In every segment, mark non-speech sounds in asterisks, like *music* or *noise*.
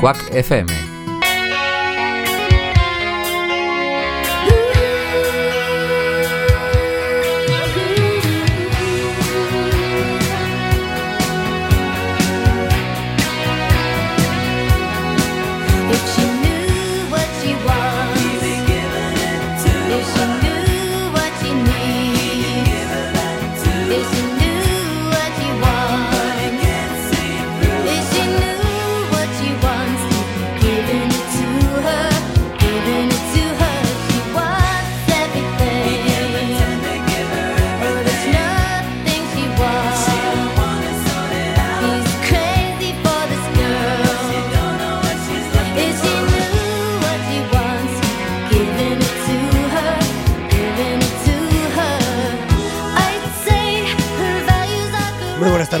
Quack FM.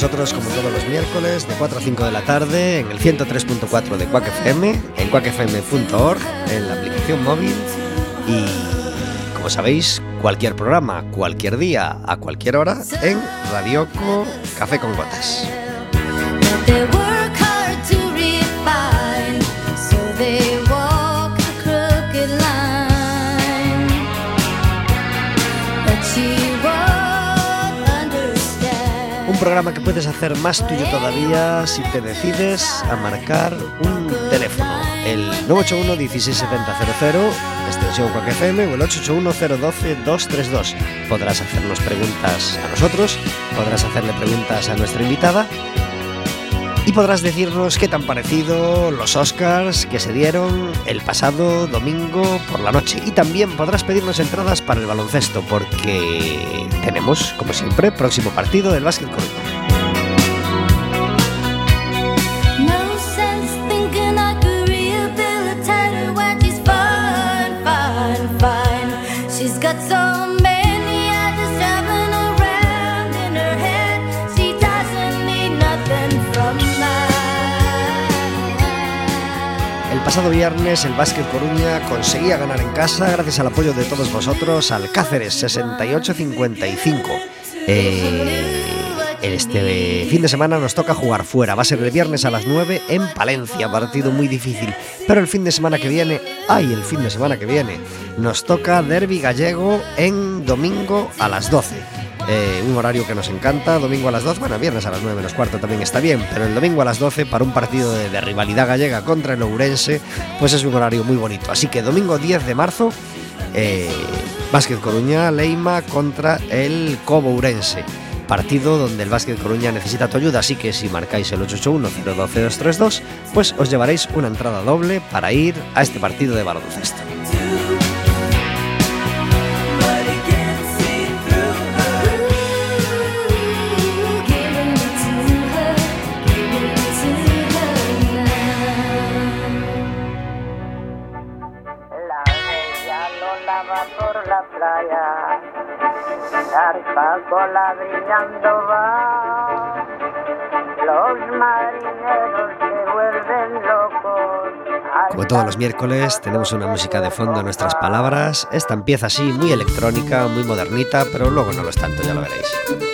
Vosotros como todos los miércoles de 4 a 5 de la tarde en el 103.4 de Quack FM, en quackfm.org, en la aplicación móvil y como sabéis, cualquier programa, cualquier día, a cualquier hora en Radioco Café con Gotas. Programa que puedes hacer más tuyo todavía si te decides a marcar un teléfono. El 981 16700 extensión Quack FM o el 881 012 232. Podrás hacernos preguntas a nosotros, podrás hacerle preguntas a nuestra invitada y podrás decirnos qué tan parecido los Oscars que se dieron el pasado domingo por la noche. Y también podrás pedirnos entradas para el baloncesto, porque tenemos, como siempre, próximo partido del Básquet. Viernes el Básquet Coruña conseguía ganar en casa gracias al apoyo de todos vosotros al Cáceres 68-55. Eh, este fin de semana nos toca jugar fuera. Va a ser el viernes a las 9 en Palencia, partido muy difícil. Pero el fin de semana que viene, ay, el fin de semana que viene, nos toca Derby Gallego en domingo a las 12. Eh, un horario que nos encanta, domingo a las 2, bueno, viernes a las 9 menos cuarto también está bien, pero el domingo a las 12 para un partido de, rivalidad gallega contra el Ourense, pues es un horario muy bonito. Así que domingo 10 de marzo, eh, Básquet Coruña, Leima contra el Cobo Ourense. Partido donde el Básquet Coruña necesita tu ayuda, así que si marcáis el 881-012-232, pues os llevaréis una entrada doble para ir a este partido de baloncesto. Va. Los marineros se vuelven locos. Como todos los miércoles, tenemos una música de fondo en nuestras palabras. Esta empieza así, muy electrónica, muy modernita, pero luego no lo es tanto, ya lo veréis.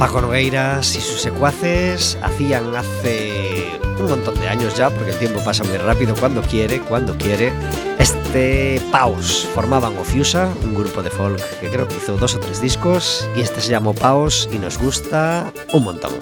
Paco Nogueiras y sus secuaces hacían hace un montón de años ya, porque el tiempo pasa muy rápido cuando quiere, cuando quiere, este Paus. Formaban Ofiusa, un grupo de folk que creo que hizo dos o tres discos, y este se llamó Paus y nos gusta un montón.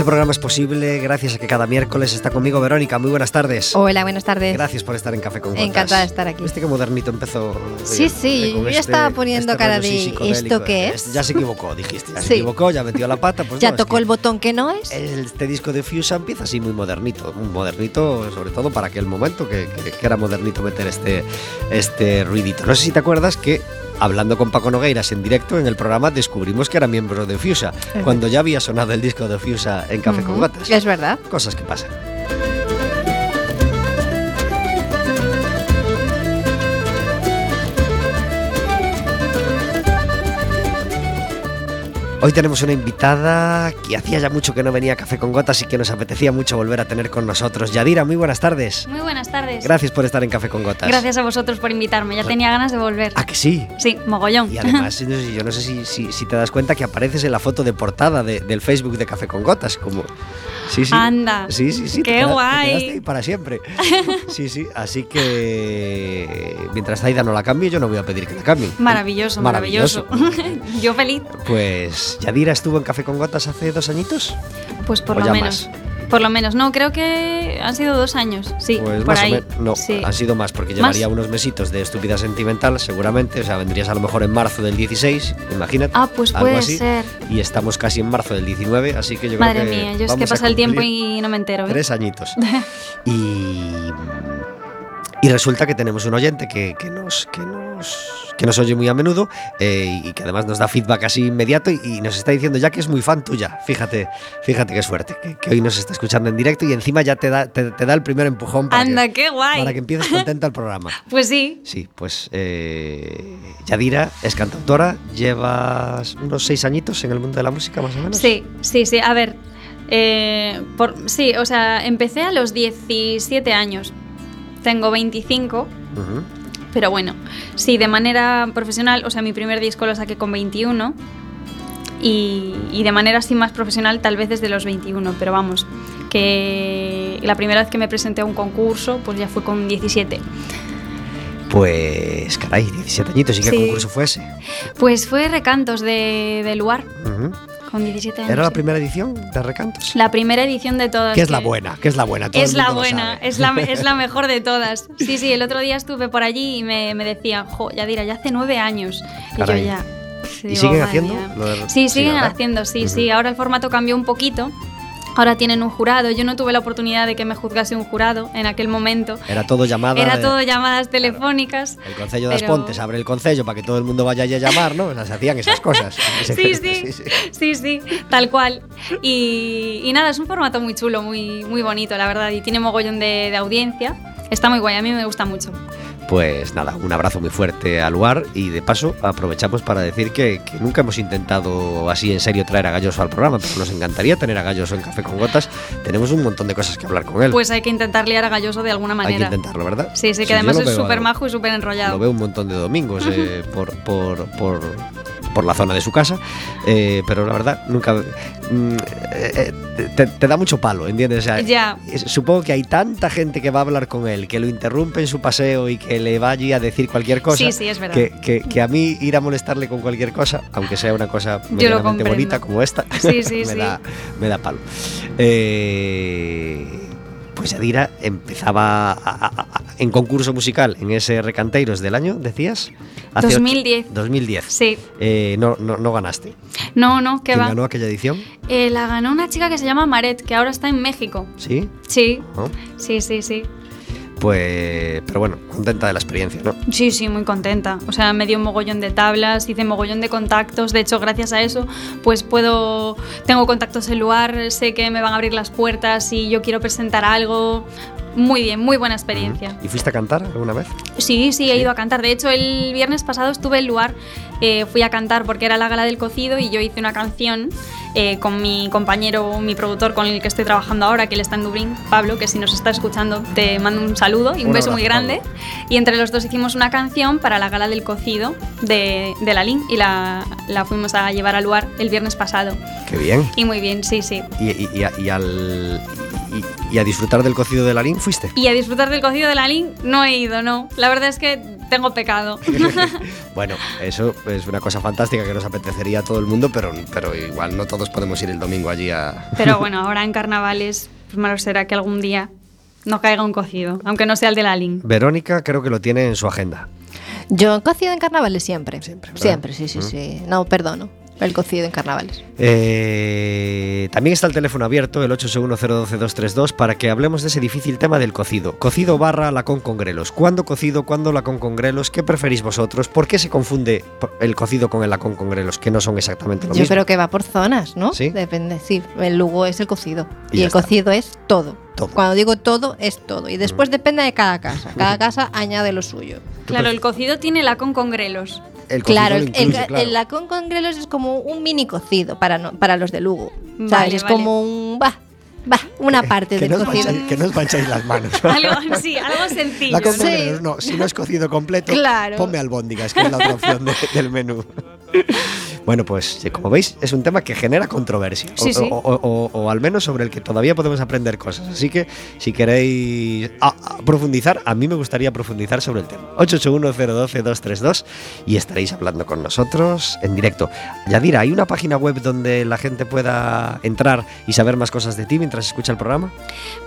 Este programa es posible gracias a que cada miércoles está conmigo Verónica. Muy buenas tardes. Hola, buenas tardes. Gracias por estar en Café con Gotas. Encantada de estar aquí. Viste que modernito empezó. Sí, sí, yo ya este- estaba poniendo este cara de. ¿esto qué es? Ya se equivocó, dijiste. Ya se *laughs* equivocó, ya metió la pata. Pues ¿Ya no, tocó el botón que no es? Este disco de Fusa empieza así muy modernito. Un modernito, sobre todo para aquel momento que, que- que era modernito meter este, este ruidito. No sé si te acuerdas que. Hablando con Paco Nogueiras en directo en el programa, descubrimos que era miembro de Fusa, cuando ya había sonado el disco de Fusa en Café con Ujú, Gotas. Es verdad. Cosas que pasan. Hoy tenemos una invitada que hacía ya mucho que no venía a Café con Gotas y que nos apetecía mucho volver a tener con nosotros. Yadira, muy buenas tardes. Muy buenas tardes. Gracias por estar en Café con Gotas. Gracias a vosotros por invitarme. Ya tenía ganas de volver. ¿A que sí? Sí, mogollón. Y además, *laughs* yo no sé si, si- si te das cuenta que apareces en la foto de portada de- del Facebook de Café con Gotas, como... Sí, sí. Anda. Sí, sí, sí. te Qué te guay. quedaste para siempre. *laughs* Sí, sí. Así que mientras Aida no la cambie, yo no voy a pedir que la cambie. Maravilloso, maravilloso. *laughs* Yo feliz. Pues Yadira estuvo en Café con Gotas hace dos añitos. Pues por O lo menos. Por lo menos. No, creo que han sido dos años. Sí, Pues por más ahí. o menos. No, Sí. han sido más, porque ¿Más? llevaría unos mesitos de estúpida sentimental, seguramente. O sea, vendrías a lo mejor en marzo del 16, imagínate. Ah, pues algo puede así. ser. Y estamos casi en marzo del 19, así que yo Madre creo que. mía, yo es que pasa el tiempo y no me entero. ¿eh? Tres añitos. *laughs* y. Y resulta que tenemos un oyente que, que nos, que, nos, que nos oye muy a menudo eh, y que además nos da feedback así inmediato y, y nos está diciendo ya que es muy fan tuya. Fíjate, fíjate qué suerte, que, que hoy nos está escuchando en directo y encima ya te da, te, te da el primer empujón para, Anda, que, qué guay. para que empieces *laughs* contenta el programa. Pues sí. Sí, pues eh, Yadira es cantautora, llevas unos seis añitos en el mundo de la música más o menos. Sí, sí, sí. A ver. eh, por, sí, o sea, empecé a los 17 años. Tengo 25. Ujú. Pero bueno, sí, de manera profesional, o sea, mi primer disco lo saqué con 21 y, y de manera así más profesional tal vez desde los 21, pero vamos, que la primera vez que me presenté a un concurso pues ya fue con 17. Pues caray, 17 añitos, ¿y qué Sí. concurso fue ese? Pues fue Recantos de, de Luar Ujú. Con 17 años. ¿Era la primera edición de Recantos? La primera edición de todas. ¿Qué es la que- buena? ¿Qué es la buena? Todo Es la mundo buena, es la, es la *laughs* mejor de todas. Sí, sí, el otro día estuve por allí y me, me decían, jo, Yadira, ya hace nueve años. Caray. Y yo ya. ¿Y digo, siguen "Madre haciendo? mía". lo de- Sí, siguen haciendo, sí, Ujú. sí. Ahora el formato cambió un poquito. Ahora tienen un jurado. Yo no tuve la oportunidad de que me juzgase un jurado en aquel momento. Era todo llamada. Era de- todo llamadas telefónicas. El Concello de las pero- Pontes abre el Concello para que todo el mundo vaya allí a llamar, ¿no? Se hacían esas cosas. *laughs* *laughs* Sí, sí, sí, sí, tal cual. Y, y nada, es un formato muy chulo, muy, muy bonito, la verdad, y tiene mogollón de, de audiencia. Está muy guay, a mí me gusta mucho. Pues nada, un abrazo muy fuerte al lugar y de paso aprovechamos para decir que, que nunca hemos intentado así en serio traer a Galloso al programa, pero nos encantaría tener a Galloso en Café con Gotas. Tenemos un montón de cosas que hablar con él. Pues hay que intentar liar a Galloso de alguna Hay que manera. intentarlo, ¿verdad? Sí, sí, que además es súper majo y súper enrollado. Lo veo un montón de domingos eh, *laughs* por, por, por, por la zona de su casa, eh, pero la verdad nunca... mm, eh, eh, te, te da mucho palo, ¿entiendes? O sea, Supongo que hay tanta gente que va a hablar con él, que lo interrumpe en su paseo y que le va allí a decir cualquier cosa. Sí, sí, es verdad. Que, que- que a mí ir a molestarle con cualquier cosa, aunque sea una cosa medianamente bonita como esta, Sí, *laughs* me. Da, me da palo. Eh, pues Yadira empezaba a- a- a- en concurso musical en ese Recanteiros del año, decías. ocho- 2010. 2010. Sí. Eh, no, no, no ganaste. No, no, que ¿Quién va. ganó aquella edición? Eh, la ganó una chica que se llama Maret, que ahora está en México. ¿Sí? Sí, ¿No? sí, sí, sí. Pues, pero bueno, contenta de la experiencia, ¿no? Sí, sí, muy contenta. O sea, me dio un mogollón de tablas, hice mogollón de contactos. De hecho, gracias a eso, pues puedo. Tengo contactos en lugar, sé que me van a abrir las puertas si yo quiero presentar algo. Muy bien, muy buena experiencia. ¿Y fuiste a cantar alguna vez? Sí, sí, he ido a cantar. De hecho, el viernes pasado estuve en lugar, eh, fui a cantar porque era la gala del cocido y yo hice una canción eh, con mi compañero, mi productor con el que estoy trabajando ahora, que él está en Dublín, Pablo, que si nos está escuchando te mando un saludo y un, Un beso abrazo, muy grande. Y entre los dos hicimos una canción para la gala del cocido de, de la LIN y la, la fuimos a llevar al lugar el viernes pasado. Qué bien. Y muy bien, sí, sí. Y, y- y a- y al, y- y a disfrutar del cocido de Lalín fuiste. Y a disfrutar del cocido de la Lin no he ido, no. La verdad es que tengo pecado. *laughs* *laughs* Bueno, eso es una cosa fantástica que nos apetecería a todo el mundo, pero, pero igual no todos podemos ir el domingo allí a... Pero *laughs* bueno, ahora en carnavales, pues malo será que algún día no caiga un cocido, aunque no sea el de la Lin. Verónica creo que lo tiene en su agenda. Yo he cocido en carnavales siempre. Siempre, ¿verdad? Siempre, sí, sí, sí. No, perdono. El cocido en carnavales. Eh, también está el teléfono abierto, el 861-012-232, para que hablemos de ese difícil tema del cocido. Cocido barra lacón con grelos. ¿Cuándo cocido, cuándo lacón con grelos? ¿Qué preferís vosotros? ¿Por qué se confunde el cocido con el lacón con grelos, que no son exactamente lo Yo mismo? creo que va por zonas, ¿no? ¿Sí? Depende. Sí, el Lugo es el cocido. Y el está. cocido es todo. Todo. Cuando digo todo, es todo. Y después depende de cada casa. Cada *laughs* casa añade lo suyo. Claro, el cocido tiene lacón con grelos. El Claro, el, incluye, el- claro. el lacón con grelos es como un mini cocido para, no- para los de Lugo. Vale, ¿Sabes? es vale. como un. Va, va, una parte que, del no cocido. mancháis, que no os mancháis las manos. *laughs* Algo, sí, algo sencillo. Lacón con Sí. grelos, no, si no es cocido completo, Claro. ponme albóndigas, que es la otra opción de- del menú. *laughs* Bueno, pues sí, como veis, es un tema que genera controversia. O, Sí, sí. o- o- o- o al menos sobre el que todavía podemos aprender cosas. Así que si queréis profundizar, a mí me gustaría profundizar sobre el tema. 881-012-232 y estaréis hablando con nosotros en directo. Yadira, ¿hay una página web donde la gente pueda entrar y saber más cosas de ti mientras escucha el programa?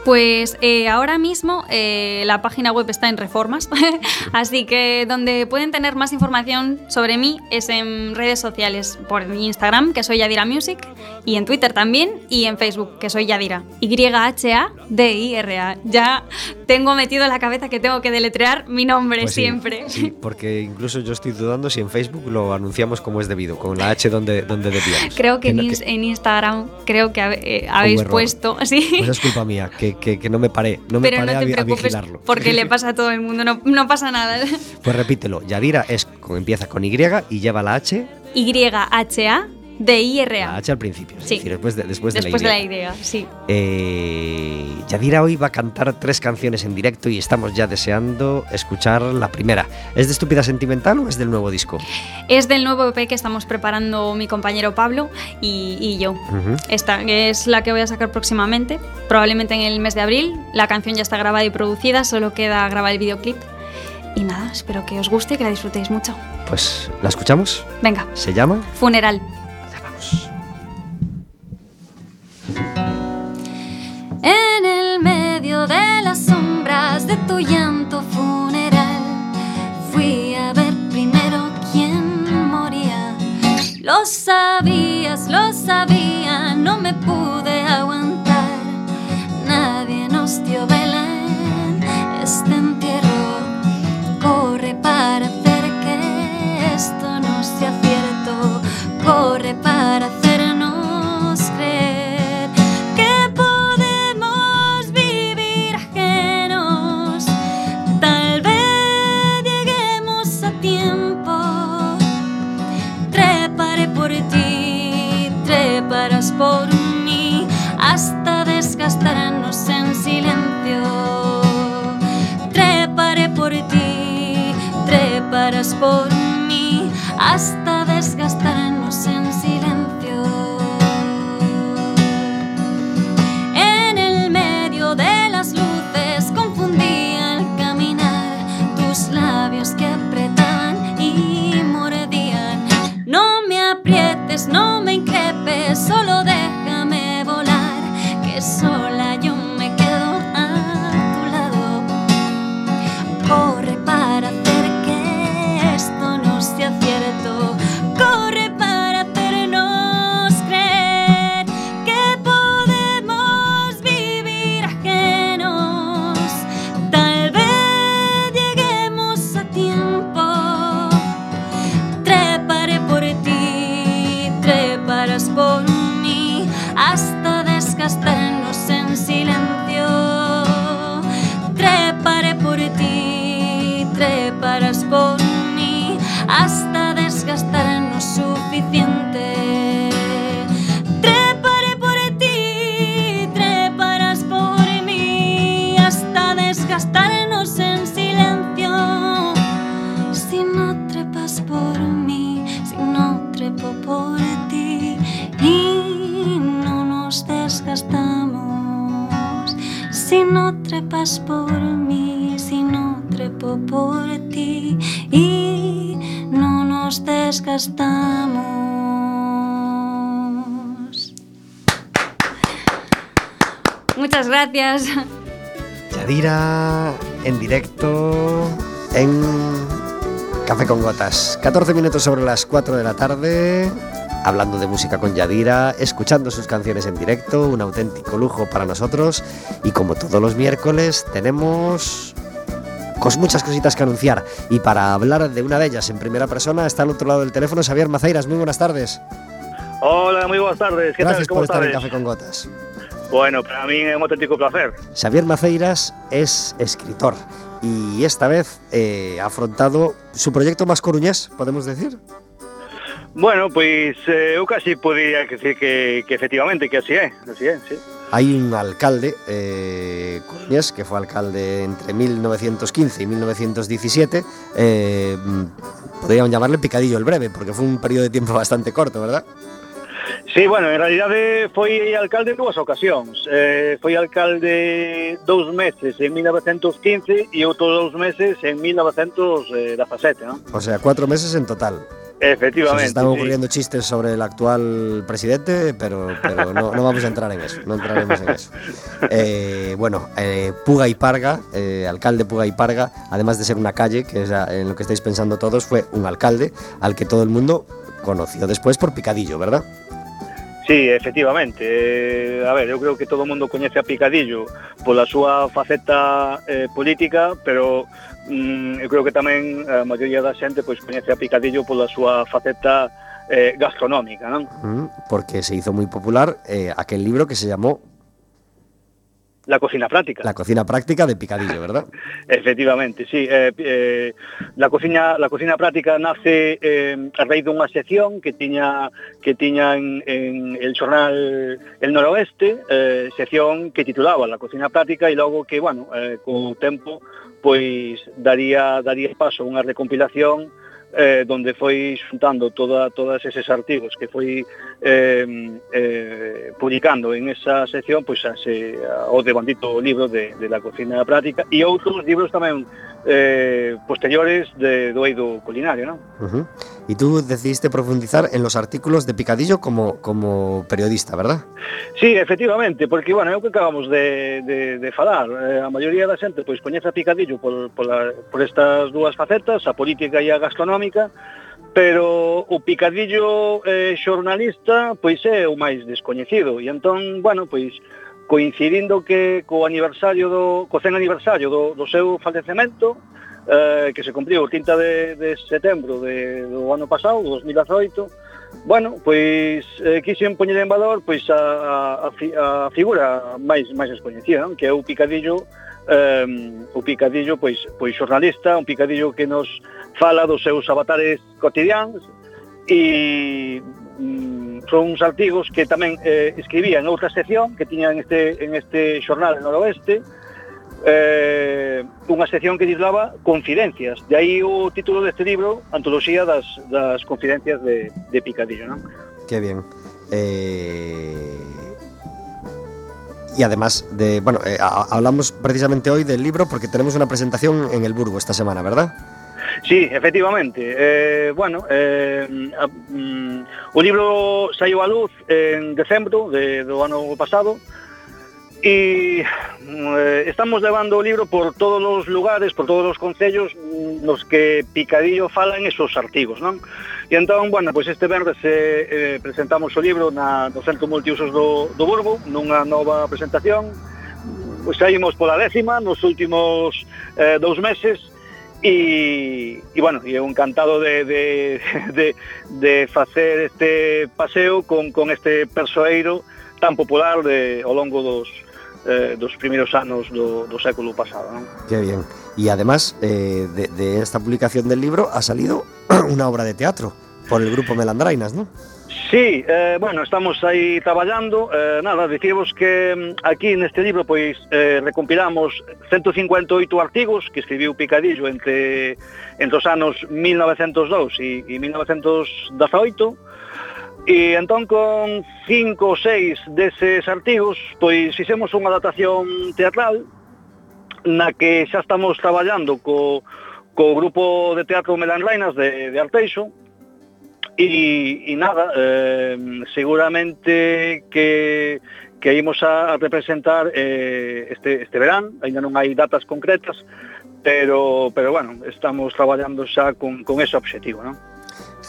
Pues eh, ahora mismo eh, la página web está en reformas, *laughs* así que donde pueden tener más información sobre mí es en redes sociales, por Instagram, que soy Yadira Music, y en Twitter también, y en Facebook, que soy Yadira. Y-H-A-D-I-R-A. Ya tengo metido en la cabeza que tengo que deletrear mi nombre Pues siempre. Sí, porque incluso yo estoy dudando si en Facebook lo anunciamos como es debido, con la H donde, donde debíamos. *laughs* Creo que, en, Instagram creo que eh, habéis puesto, *laughs* sí. Pues es culpa mía, que, que- que no me paré, no me Pero paré no te a, preocupes vigilarlo. porque le *laughs* pasa a todo el mundo, no, no pasa nada. Pues repítelo, Yadira es empieza con Y y lleva la H, Y-H-A de IRA. la H al principio, es Sí. decir, después de, después de Después la de la idea, sí. Eh, Yadira hoy va a cantar tres canciones en directo y estamos ya deseando escuchar la primera. ¿Es de Estúpida Sentimental o es del nuevo disco? Es del nuevo EP que estamos preparando mi compañero Pablo y, y yo. Esta es la que voy a sacar próximamente, probablemente en el mes de abril. La canción ya está grabada y producida, solo queda grabar el videoclip. Y nada, espero que os guste y que la disfrutéis mucho. Pues la escuchamos. Venga, Se llama. funeral. Ya vamos. En el medio de las sombras de tu llanto funeral, fui a ver primero quién moría. Lo gospel hasta gracias. Yadira en directo en Café con Gotas. 14 minutos sobre las 4 de la tarde. Hablando de música con Yadira, escuchando sus canciones en directo, un auténtico lujo para nosotros. Y como todos los miércoles, tenemos cos muchas cositas que anunciar. Y para hablar de una de ellas en primera persona, está al otro lado del teléfono Xavier Maceiras. Muy buenas tardes. Hola, moi boas tardes. Que Gracias tal? Como por estar en? Café con Gotas. Bueno, para mí é un auténtico placer. Xavier Maceiras es escritor y esta vez eh, ha afrontado su proyecto más coruñés, podemos decir. Bueno, pois eh, eu casi podría decir que, que efectivamente que así é, así é, sí. Hay un alcalde eh, coruñés que fue alcalde entre 1915 y 1917. Eh, mm, podrían llamarle Picadillo el Breve, porque fue un periodo de tiempo bastante corto, ¿verdad? Sí, bueno, en realidade foi alcalde en dúas ocasións. Eh, foi alcalde dous meses en 1915 e outros dous meses en 1917, non? O sea, cuatro meses en total. Se Efectivamente, están sí. ocurriendo chistes sobre el actual presidente, pero, pero no, no vamos a entrar en eso, no entraremos en eso. Eh, bueno, eh, Puga y Parga, eh, alcalde Puga y Parga, además de ser una calle, que es en lo que estáis pensando todos, fue un alcalde al que todo el mundo conoció después por Picadillo, ¿verdad? Sí, efectivamente. Eh, a ver, eu creo que todo o mundo coñece a Picadillo pola súa faceta eh, política, pero mm, eu creo que tamén a maioría da xente pois coñece a Picadillo pola súa faceta eh, gastronómica, non? Mm, Porque se hizo muy popular eh, aquel libro que se llamó La cocina práctica. La cocina práctica de picadillo, ¿verdad? *laughs* Efectivamente, sí. Eh, eh, la, cocina, la cocina práctica nace eh, a raíz dunha sección que tiña que tiña en, en el xornal El Noroeste, eh, sección que titulaba La cocina práctica e logo que, bueno, eh, co tempo, pois daría daría paso a unha recompilación eh, donde foi xuntando toda, todas eses artigos que foi eh, eh, publicando en esa sección pois pues, ase, o de bandito libro de, de la cocina práctica e outros libros tamén eh, posteriores de, do eido culinario, non? Uh -huh. Y tú decidiste profundizar en los artículos de Picadillo como, como periodista, ¿verdad? Sí, efectivamente, porque, bueno, é o que acabamos de, de, de falar. Eh, a maioría da xente, pois, coñece a Picadillo por, por, la, por estas dúas facetas, a política e a gastronómica, pero o picadillo eh, xornalista pois é o máis descoñecido e entón, bueno, pois coincidindo que co aniversario do co 100 aniversario do, do seu falecemento eh, que se cumpriu o 30 de, de setembro de, do ano pasado, 2018 bueno, pois eh, quixen poñer en valor pois a, a, fi, a figura máis máis descoñecida, non? que é o picadillo eh, o picadillo pois pois xornalista, un picadillo que nos fala dos seus avatares cotidianos e mm, son uns artigos que tamén eh, escribía en outra sección que tiña en este, en este xornal noroeste eh, unha sección que titulaba Confidencias de aí o título deste libro Antoloxía das, das Confidencias de, de Picadillo non? Que bien eh... y además de, bueno, eh, hablamos precisamente hoy del libro porque tenemos una presentación en el Burgo esta semana, ¿verdad? Sí, efectivamente. Eh, bueno, eh, a, mm, o libro saiu a luz en decembro de, do ano pasado e eh, estamos levando o libro por todos os lugares, por todos os concellos mm, nos que Picadillo falan esos artigos, non? E entón, bueno, pois este verde se eh, eh, presentamos o libro na, no Centro Multiusos do, do Burgo nunha nova presentación pois saímos pola décima nos últimos eh, dous meses e bueno, eu encantado de, de, *laughs* de, de facer este paseo con, con este persoeiro tan popular de, ao longo dos, eh, dos primeiros anos do, do século pasado. Non? Qué bien. Y además eh, de, de esta publicación del libro ha salido *clears throat* una obra de teatro por el grupo Melandrainas, ¿no? Sí, eh, bueno, estamos aí traballando. Eh, Nada, dicíamos que mm, aquí neste libro pois eh, recompilamos 158 artigos que escribiu Picadillo entre, entre os anos 1902 e, e 1918 E entón con cinco ou seis deses artigos Pois fixemos unha adaptación teatral Na que xa estamos traballando co, co grupo de teatro Melanrainas de, de Arteixo. E, e nada, eh, seguramente que que imos a representar eh, este, este verán, ainda non hai datas concretas, pero, pero bueno, estamos traballando xa con, con ese objetivo, non?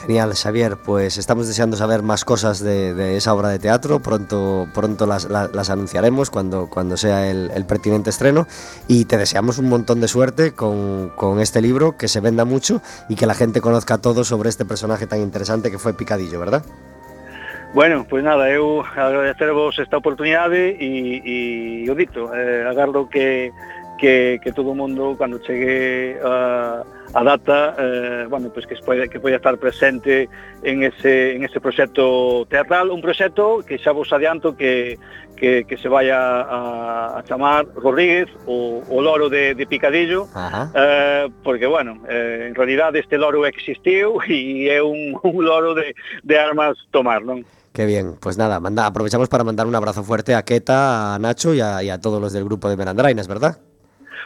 Genial, Xavier. Pues estamos deseando saber más cosas de, de esa obra de teatro. Pronto, pronto las, anunciaremos cuando, cuando sea el, pertinente estreno. Y te deseamos un montón de suerte con, con este libro, que se venda mucho y que la gente conozca todo sobre este personaje tan interesante que fue Picadillo, ¿verdad? Bueno, pois nada, eu agradecervos esta oportunidade e, e o dito, eh, agardo que, que, que todo o mundo cando chegue a, a data eh, bueno, pues que, poida, que poida estar presente en ese, en ese proxecto teatral, un proxecto que xa vos adianto que, que, que se vai a, a, a chamar Rodríguez o, o loro de, de Picadillo Ajá. eh, porque bueno, eh, en realidad este loro existiu *laughs* e é un, un loro de, de armas tomar, non? Qué bien. Pues nada, manda, aprovechamos para mandar un abrazo fuerte a Keta, a Nacho y a, y a todos los del grupo de Merandrainas, ¿verdad?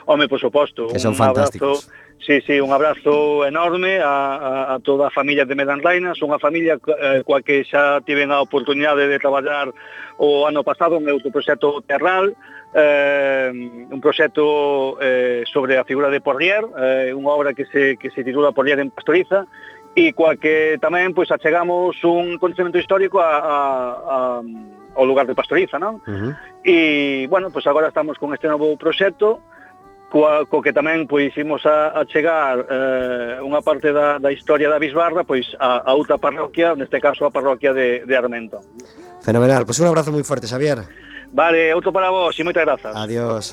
Home, por suposto, que son un fantásticos. abrazo, sí, sí, un abrazo enorme a, a, a toda a familia de Medanlainas, unha familia eh, coa que xa tiven a oportunidade de traballar o ano pasado en outro proxecto Terral, eh, un proxecto eh, sobre a figura de Porrier, eh, unha obra que se, que se titula Porrier en Pastoriza, e coa que tamén pois achegamos un conocemento histórico a, a, a ao lugar de Pastoriza, non? Uh -huh. E, bueno, pois agora estamos con este novo proxecto, coa, co que tamén pois imos a, a chegar eh, unha parte da, da historia da Bisbarda pois a, a outra parroquia, neste caso a parroquia de, de Armento. Fenomenal, pois un abrazo moi forte, Xavier. Vale, outro para vos e moitas grazas. Adiós.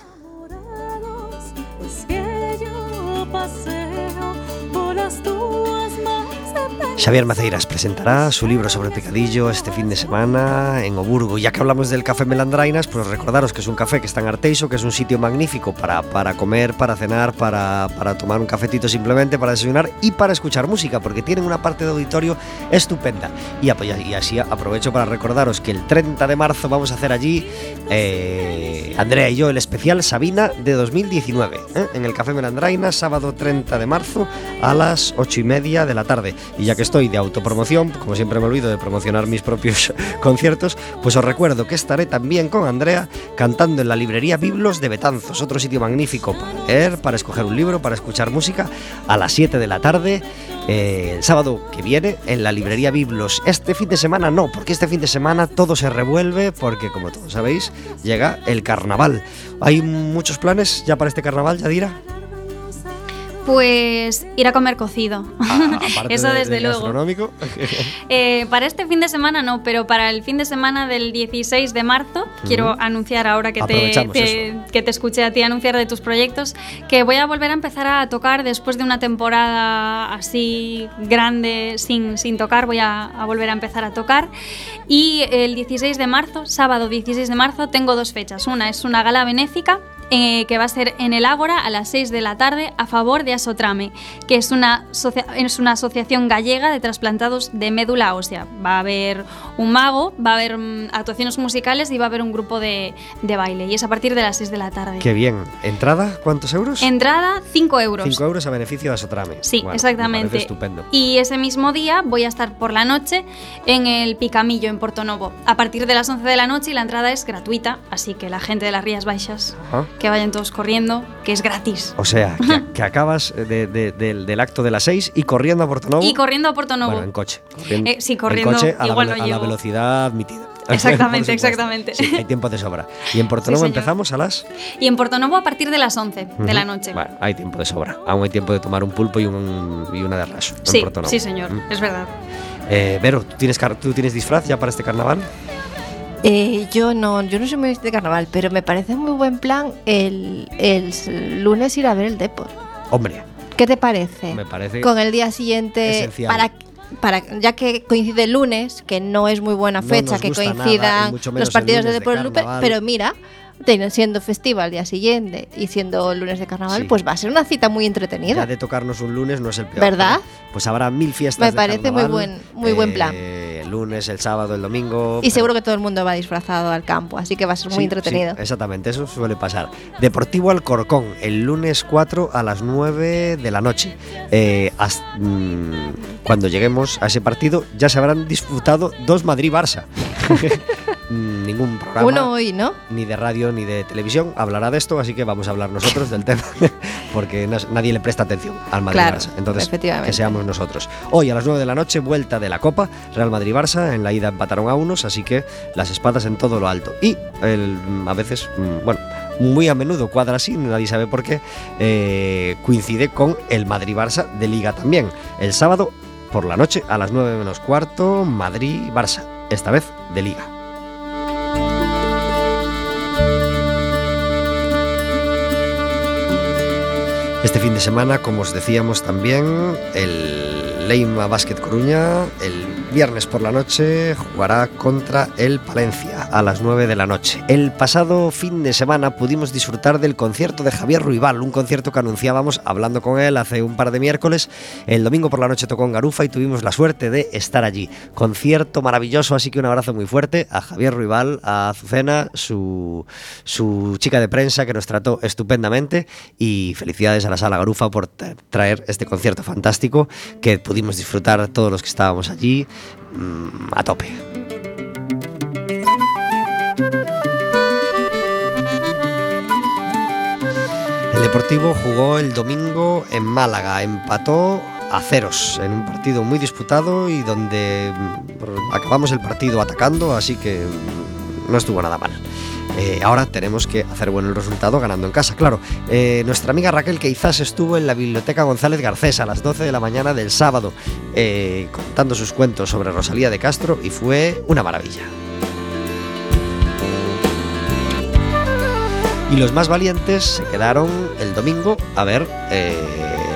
Xavier Maceiras presentará su libro sobre picadillo este fin de semana en Oburgo. Ya que hablamos del Café Melandrainas, pues recordaros que es un café que está en Arteixo, que es un sitio magnífico para, para comer, para cenar, para, para tomar un cafetito simplemente, para desayunar y para escuchar música, porque tienen una parte de auditorio estupenda. Y así aprovecho para recordaros que el 30 de marzo vamos a hacer allí, eh, Andrea y yo, el especial Sabina de 2019, ¿eh? en el Café Melandrainas, sábado 30 de marzo a las 8 y media de la tarde. Y ya que estoy de autopromoción, como siempre me olvido de promocionar mis propios *laughs* conciertos, pues os recuerdo que estaré también con Andrea cantando en la librería Biblos de Betanzos, otro sitio magnífico para leer, para escoger un libro, para escuchar música, a las 7 de la tarde, eh, el sábado que viene, en la librería Biblos. Este fin de semana no, porque este fin de semana todo se revuelve, porque como todos sabéis, llega el carnaval. ¿Hay muchos planes ya para este carnaval, Yadira? Pues ir a comer cocido. Ah, *laughs* Eso de- desde luego. gastronómico. *laughs* Eh, para este fin de semana no, pero para el fin de semana del 16 de marzo quiero anunciar ahora que te, te- que te escuché a ti anunciar de tus proyectos que voy a volver a empezar a tocar después de una temporada así grande sin, sin tocar, voy a, a volver a empezar a tocar y el 16 de marzo, sábado 16 de marzo, tengo dos fechas. Una es una gala benéfica eh, que va a ser en el Ágora a las 6 de la tarde a favor de Asotrame, que es una, es una asociación gallega de trasplantados de médula ósea. Va a haber un mago, va a haber mm, actuaciones musicales y va a haber un grupo de, de baile. Y es a partir de las 6 de la tarde. Qué bien. ¿Entrada? ¿Cuántos euros? Entrada 5 euros. 5 euros a beneficio de Asotrame. Sí, Bueno, me exactamente. parece estupendo. Y ese mismo día voy a estar por la noche en el Picamillo, en Portonovo, a partir de las 11 de la noche y la entrada es gratuita, así que la gente de las Rías Baixas, Ajá. Que vayan todos corriendo, que es gratis. O sea, que, *laughs* que acabas de- de- del, del acto de las 6 y corriendo a Portonovo. Y corriendo a Portonovo. Bueno, en coche. Corriendo, Eh, sí, en corriendo, coche a, igual la, no ve- a la llego. velocidad admitida. *laughs* Exactamente, exactamente. Sí, hay tiempo de sobra. Y en Portonovo señor. empezamos a las. Y en Portonovo a partir de las 11 de la noche. Bueno, hay tiempo de sobra. Aún hay tiempo de tomar un pulpo y, un, y una de raso. Sí, sí, señor, es verdad. Eh, Vero, ¿tú tienes, ¿tú tienes disfraz ya para este carnaval? Eh, yo no, yo no soy muy de carnaval, pero me parece muy buen plan el, el lunes ir a ver el Depor. Hombre, ¿Qué te parece? me parece. Con el día siguiente esencial. para para ya que coincide el lunes, que no es muy buena fecha que nada, coincidan los partidos de Depor Lupe, pero mira, siendo festivo al día siguiente y siendo lunes de carnaval, Sí. pues va a ser una cita muy Ya entretenida. de tocarnos un lunes no es el peor. ¿Verdad? Pues habrá mil fiestas. Me de parece muy carnaval. buen- muy buen plan. Eh, el lunes, el sábado, el domingo. Y seguro que todo el mundo va disfrazado al campo, así que va a ser muy Sí, entretenido. sí, exactamente, eso suele pasar. Deportivo Alcorcón, el lunes 4 a las 9 de la noche. Eh, has- mm, cuando lleguemos a ese partido ya se habrán disputado dos Madrid-Barça. *laughs* Mm, Ningún programa. Uno hoy, ¿no? ni de radio ni de televisión hablará de esto, así que vamos a hablar nosotros del tema, *laughs* porque no- nadie le presta atención al Madrid Claro, Barça. Entonces, que seamos nosotros. Hoy a las 9 de la noche, vuelta de la Copa, Real Madrid Barça, en la ida empataron a unos, así que las espadas en todo lo alto. Y el- a veces, mm, bueno, muy a menudo cuadra así, nadie sabe por qué, eh, coincide con el Madrid Barça de Liga también. El sábado por la noche a las 9 menos cuarto, Madrid Barça, esta vez de Liga. Este fin de semana, como os decíamos también, el Leima Basket Coruña, el viernes por la noche, jugará contra el Palencia a las 9 de la noche. El pasado fin de semana pudimos disfrutar del concierto de Javier Ruibal, un concierto que anunciábamos hablando con él hace un par de miércoles. El domingo por la noche tocó en Garufa y tuvimos la suerte de estar allí. Concierto maravilloso, así que un abrazo muy fuerte a Javier Ruibal, a Azucena, su, su chica de prensa que nos trató estupendamente y felicidades a la sala Garufa por tra- traer este concierto fantástico que pudimos disfrutar todos los que estábamos allí mm, a tope. El Deportivo jugó el domingo en Málaga, empató a ceros en un partido muy disputado y donde mm, acabamos el partido atacando, así que mm, no estuvo nada mal. Eh, ahora tenemos que hacer bueno el resultado ganando en casa. Claro, eh, nuestra amiga Raquel quizás estuvo en la Biblioteca González Garcés a las 12 de la mañana del sábado eh, contando sus cuentos sobre Rosalía de Castro y fue una maravilla. Y los más valientes se quedaron el domingo a ver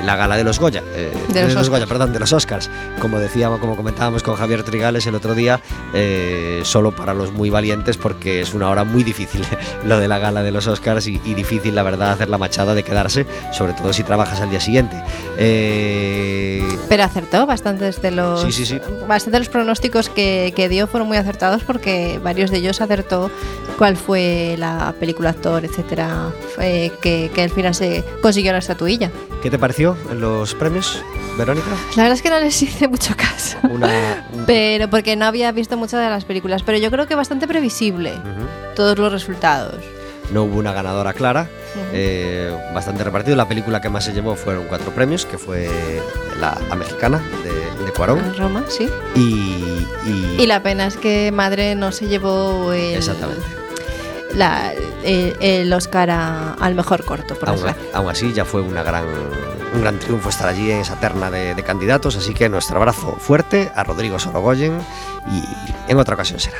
la gala de los Goya. eh, De los Oscars. Goya, perdón, de los Oscars. Como decíamos, como comentábamos con Javier Trigales el otro día, eh, solo para los muy valientes porque es una hora muy difícil *laughs* lo de la gala de los Oscars y, y difícil, la verdad, hacer la machada de quedarse, sobre todo si trabajas al día siguiente. Eh, Pero acertó bastantes de los Sí, sí, sí. bastantes de los pronósticos que, que dio fueron muy acertados porque varios de ellos acertó cuál fue la película, actor, etcétera, eh, que, que al final se consiguió la estatuilla. ¿Qué te pareció en los premios, Verónica? La verdad es que no les hice mucho caso. Una, un- *laughs* Pero porque no había visto muchas de las películas, pero yo creo que bastante previsible todos los resultados. No hubo una ganadora clara, eh, bastante repartido. La película que más se llevó fueron cuatro premios, que fue la, la mexicana de, de Cuarón. En Roma, sí. Y, y- Y la pena es que Madre no se llevó el, Exactamente. La- el, el Oscar a- al mejor corto, por aún, aún así ya fue una gran, un gran triunfo estar allí en esa terna de, de candidatos. Así que nuestro abrazo fuerte a Rodrigo Sorogoyen y en otra ocasión será.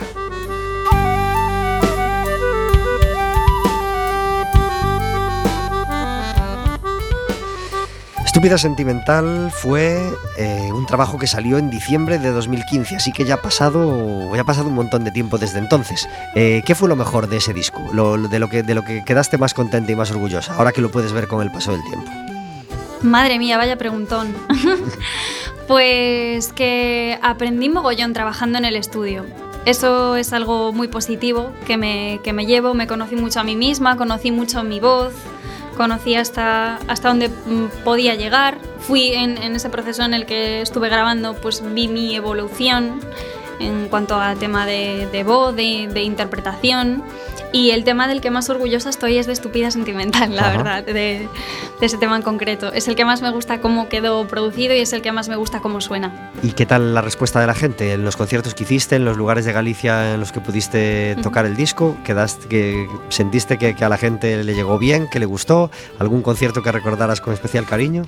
Estúpida Sentimental fue eh, un trabajo que salió en diciembre de 2015, así que ya ha pasado, ya ha pasado un montón de tiempo desde entonces. Eh, ¿Qué fue lo mejor de ese disco? Lo- de, lo que, de lo que quedaste más contenta y más orgullosa, ahora que lo puedes ver con el paso del tiempo. Madre mía, vaya preguntón. *laughs* pues que aprendí mogollón trabajando en el estudio. Eso es algo muy positivo que me, que me llevo. Me conocí mucho a mí misma, conocí mucho mi voz, conocí hasta, hasta dónde mm, podía llegar. Fui en, en ese proceso en el que estuve grabando, pues vi mi evolución en cuanto a tema de, de voz, de, de interpretación. Y el tema del que más orgullosa estoy es de Estúpida Sentimental, la Ajá. verdad, de, de ese tema en concreto. Es el que más me gusta cómo quedó producido y es el que más me gusta cómo suena. ¿Y qué tal la respuesta de la gente en los conciertos que hiciste, en los lugares de Galicia en los que pudiste tocar el disco? ¿Quedaste, que, ¿Sentiste que, que a la gente le llegó bien, que le gustó? ¿Algún concierto que recordaras con especial cariño?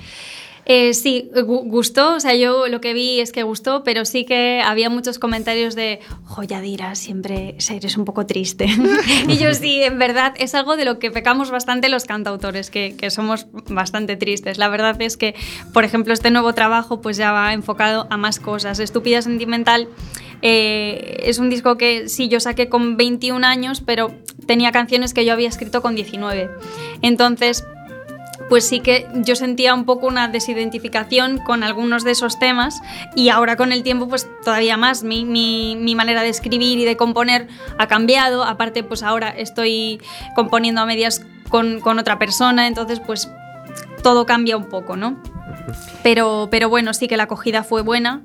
Eh, sí, gu- gustó, o sea, yo lo que vi es que gustó, pero sí que había muchos comentarios de, Joyadira, siempre eres un poco triste. *laughs* y yo sí, en verdad, es algo de lo que pecamos bastante los cantautores, que, que somos bastante tristes. La verdad es que, por ejemplo, este nuevo trabajo pues ya va enfocado a más cosas. Estúpida Sentimental eh, es un disco que sí, yo saqué con 21 años, pero tenía canciones que yo había escrito con 19. Entonces pues sí que yo sentía un poco una desidentificación con algunos de esos temas y ahora con el tiempo pues todavía más. Mi, mi- mi manera de escribir y de componer ha cambiado. Aparte pues ahora estoy componiendo a medias con, con otra persona, entonces pues todo cambia un poco, ¿no? Pero, pero bueno, sí que la acogida fue buena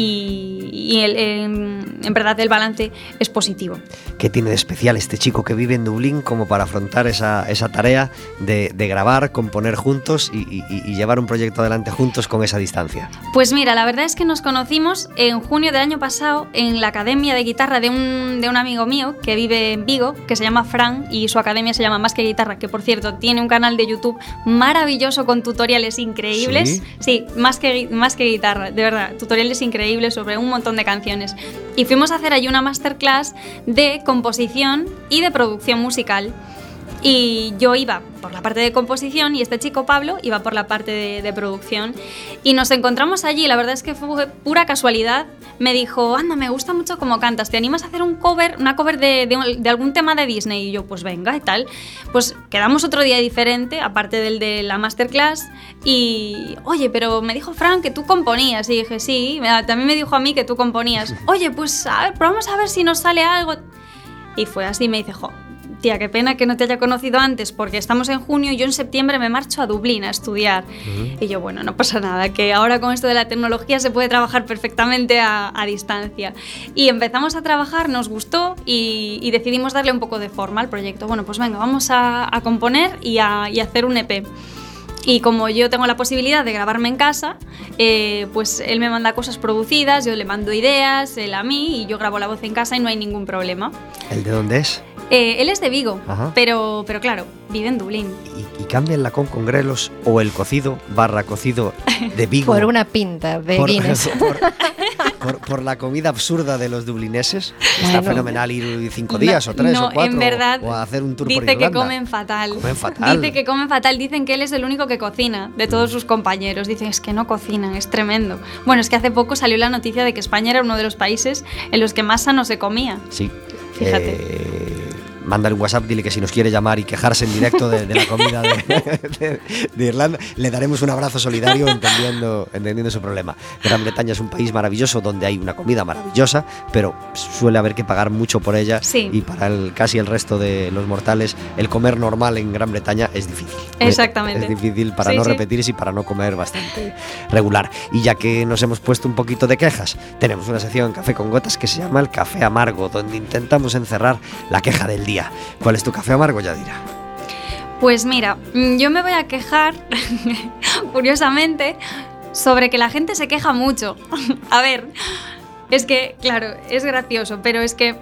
y, y el- en, en verdad el balance es positivo. ¿Qué tiene de especial este chico que vive en Dublín como para afrontar esa, esa tarea de, de grabar, componer juntos y, y- y llevar un proyecto adelante juntos con esa distancia? Pues mira, la verdad es que nos conocimos en junio del año pasado en la academia de guitarra de un, de un amigo mío que vive en Vigo, que se llama Fran, y su academia se llama Más que Guitarra, que por cierto tiene un canal de YouTube maravilloso con tutoriales increíbles. ¿Sí? más que, más que guitarra, de verdad, tutoriales increíbles sobre un montón de canciones. Y fuimos a hacer allí una masterclass de composición y de producción musical. Y yo iba por la parte de composición y este chico Pablo iba por la parte de, de producción. Y nos encontramos allí, la verdad es que fue pura casualidad. Me dijo, anda, me gusta mucho cómo cantas, ¿te animas a hacer un cover, una cover de, de- de algún tema de Disney? Y yo, pues venga y tal. Pues quedamos otro día diferente, aparte del de la masterclass. Y, oye, pero me dijo Frank que tú componías. Y dije, sí, también me dijo a mí que tú componías. *laughs* Oye, pues a ver, probamos a ver si nos sale algo. Y fue así, me dice, jo, tía, qué pena que no te haya conocido antes, porque estamos en junio y yo en septiembre me marcho a Dublín a estudiar. Y yo, bueno, no pasa nada, que ahora con esto de la tecnología se puede trabajar perfectamente a, a distancia. Y empezamos a trabajar, nos gustó y, y decidimos darle un poco de forma al proyecto. Bueno, pues venga, vamos a, a componer y a, y a hacer un EP. Y como yo tengo la posibilidad de grabarme en casa, eh, pues él me manda cosas producidas, yo le mando ideas, él a mí, y yo grabo la voz en casa y no hay ningún problema. ¿El de dónde es? Eh, él es de Vigo, Ajá. pero, pero claro, vive en Dublín. ¿Y, y cambia el lacón con grelos o el cocido barra cocido de *laughs* Vigo? Por una pinta de por, Guinness. por- *laughs* por- por la comida absurda de los dublineses. Está Bueno. fenomenal ir cinco días o tres no, o cuatro en verdad, o a hacer un tour dice por que Irlanda. comen fatal. Comen fatal. Dice que comen fatal. Dicen que él es el único que cocina de todos sus compañeros. Dicen es que no cocinan, es tremendo. Bueno, es que hace poco salió la noticia de que España era uno de los países en los que más sano se comía. Sí. Fíjate. Eh, mándale un WhatsApp, dile que si nos quiere llamar y quejarse en directo de, de la comida de, *laughs* de- de Irlanda, le daremos un abrazo solidario entendiendo, entendiendo su problema. Gran Bretaña es un país maravilloso donde hay una comida maravillosa, pero suele haber que pagar mucho por ella Sí. y para el, casi el resto de los mortales el comer normal en Gran Bretaña es difícil. Exactamente. Es difícil para Sí, no sí. repetirse y para no comer bastante regular. Y ya que nos hemos puesto un poquito de quejas, tenemos una sección en Café con Gotas que se llama el Café Amargo, donde intentamos encerrar la queja del día. ¿Cuál es tu café amargo, Yadira? Pues mira, mm, yo me voy a quejar, *laughs* curiosamente, sobre que la gente se queja mucho. *laughs* a ver, es que, claro, es gracioso, pero es que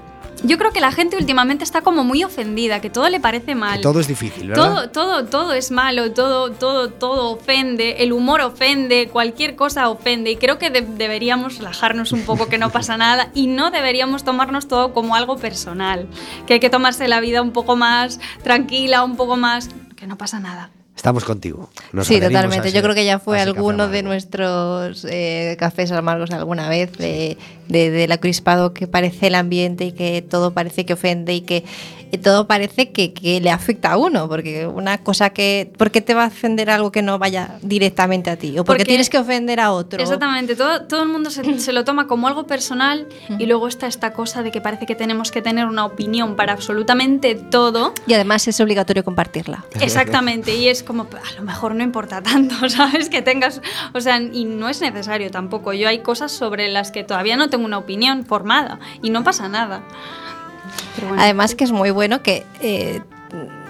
yo creo que la gente últimamente está como muy ofendida, que todo le parece mal. Que todo es difícil, ¿verdad? Todo, todo, todo es malo, todo, todo, todo ofende, el humor ofende, cualquier cosa ofende y creo que de- deberíamos relajarnos un poco, que no *laughs* pasa nada y no deberíamos tomarnos todo como algo personal, que hay que tomarse la vida un poco más tranquila, un poco más, que no pasa nada. Estamos contigo. Nos sí, totalmente. ese- Yo creo que ya fue alguno de nuestros eh, cafés amargos alguna vez, de, de, de la crispado que parece el ambiente y que todo parece que ofende y que y todo parece que, que le afecta a uno, porque una cosa que... ¿Por qué te va a ofender algo que no vaya directamente a ti? ¿O porque, Porque- tienes que ofender a otro? Exactamente, todo, todo el mundo se, se lo toma como algo personal y luego está esta cosa de que parece que tenemos que tener una opinión para absolutamente todo. Y además es obligatorio compartirla. Exactamente, y es como, a lo mejor no importa tanto, *laughs* ¿sabes? Que tengas, o sea, y no es necesario tampoco. Yo hay cosas sobre las que todavía no tengo una opinión formada y no pasa nada. Bueno. Además que es muy bueno que eh,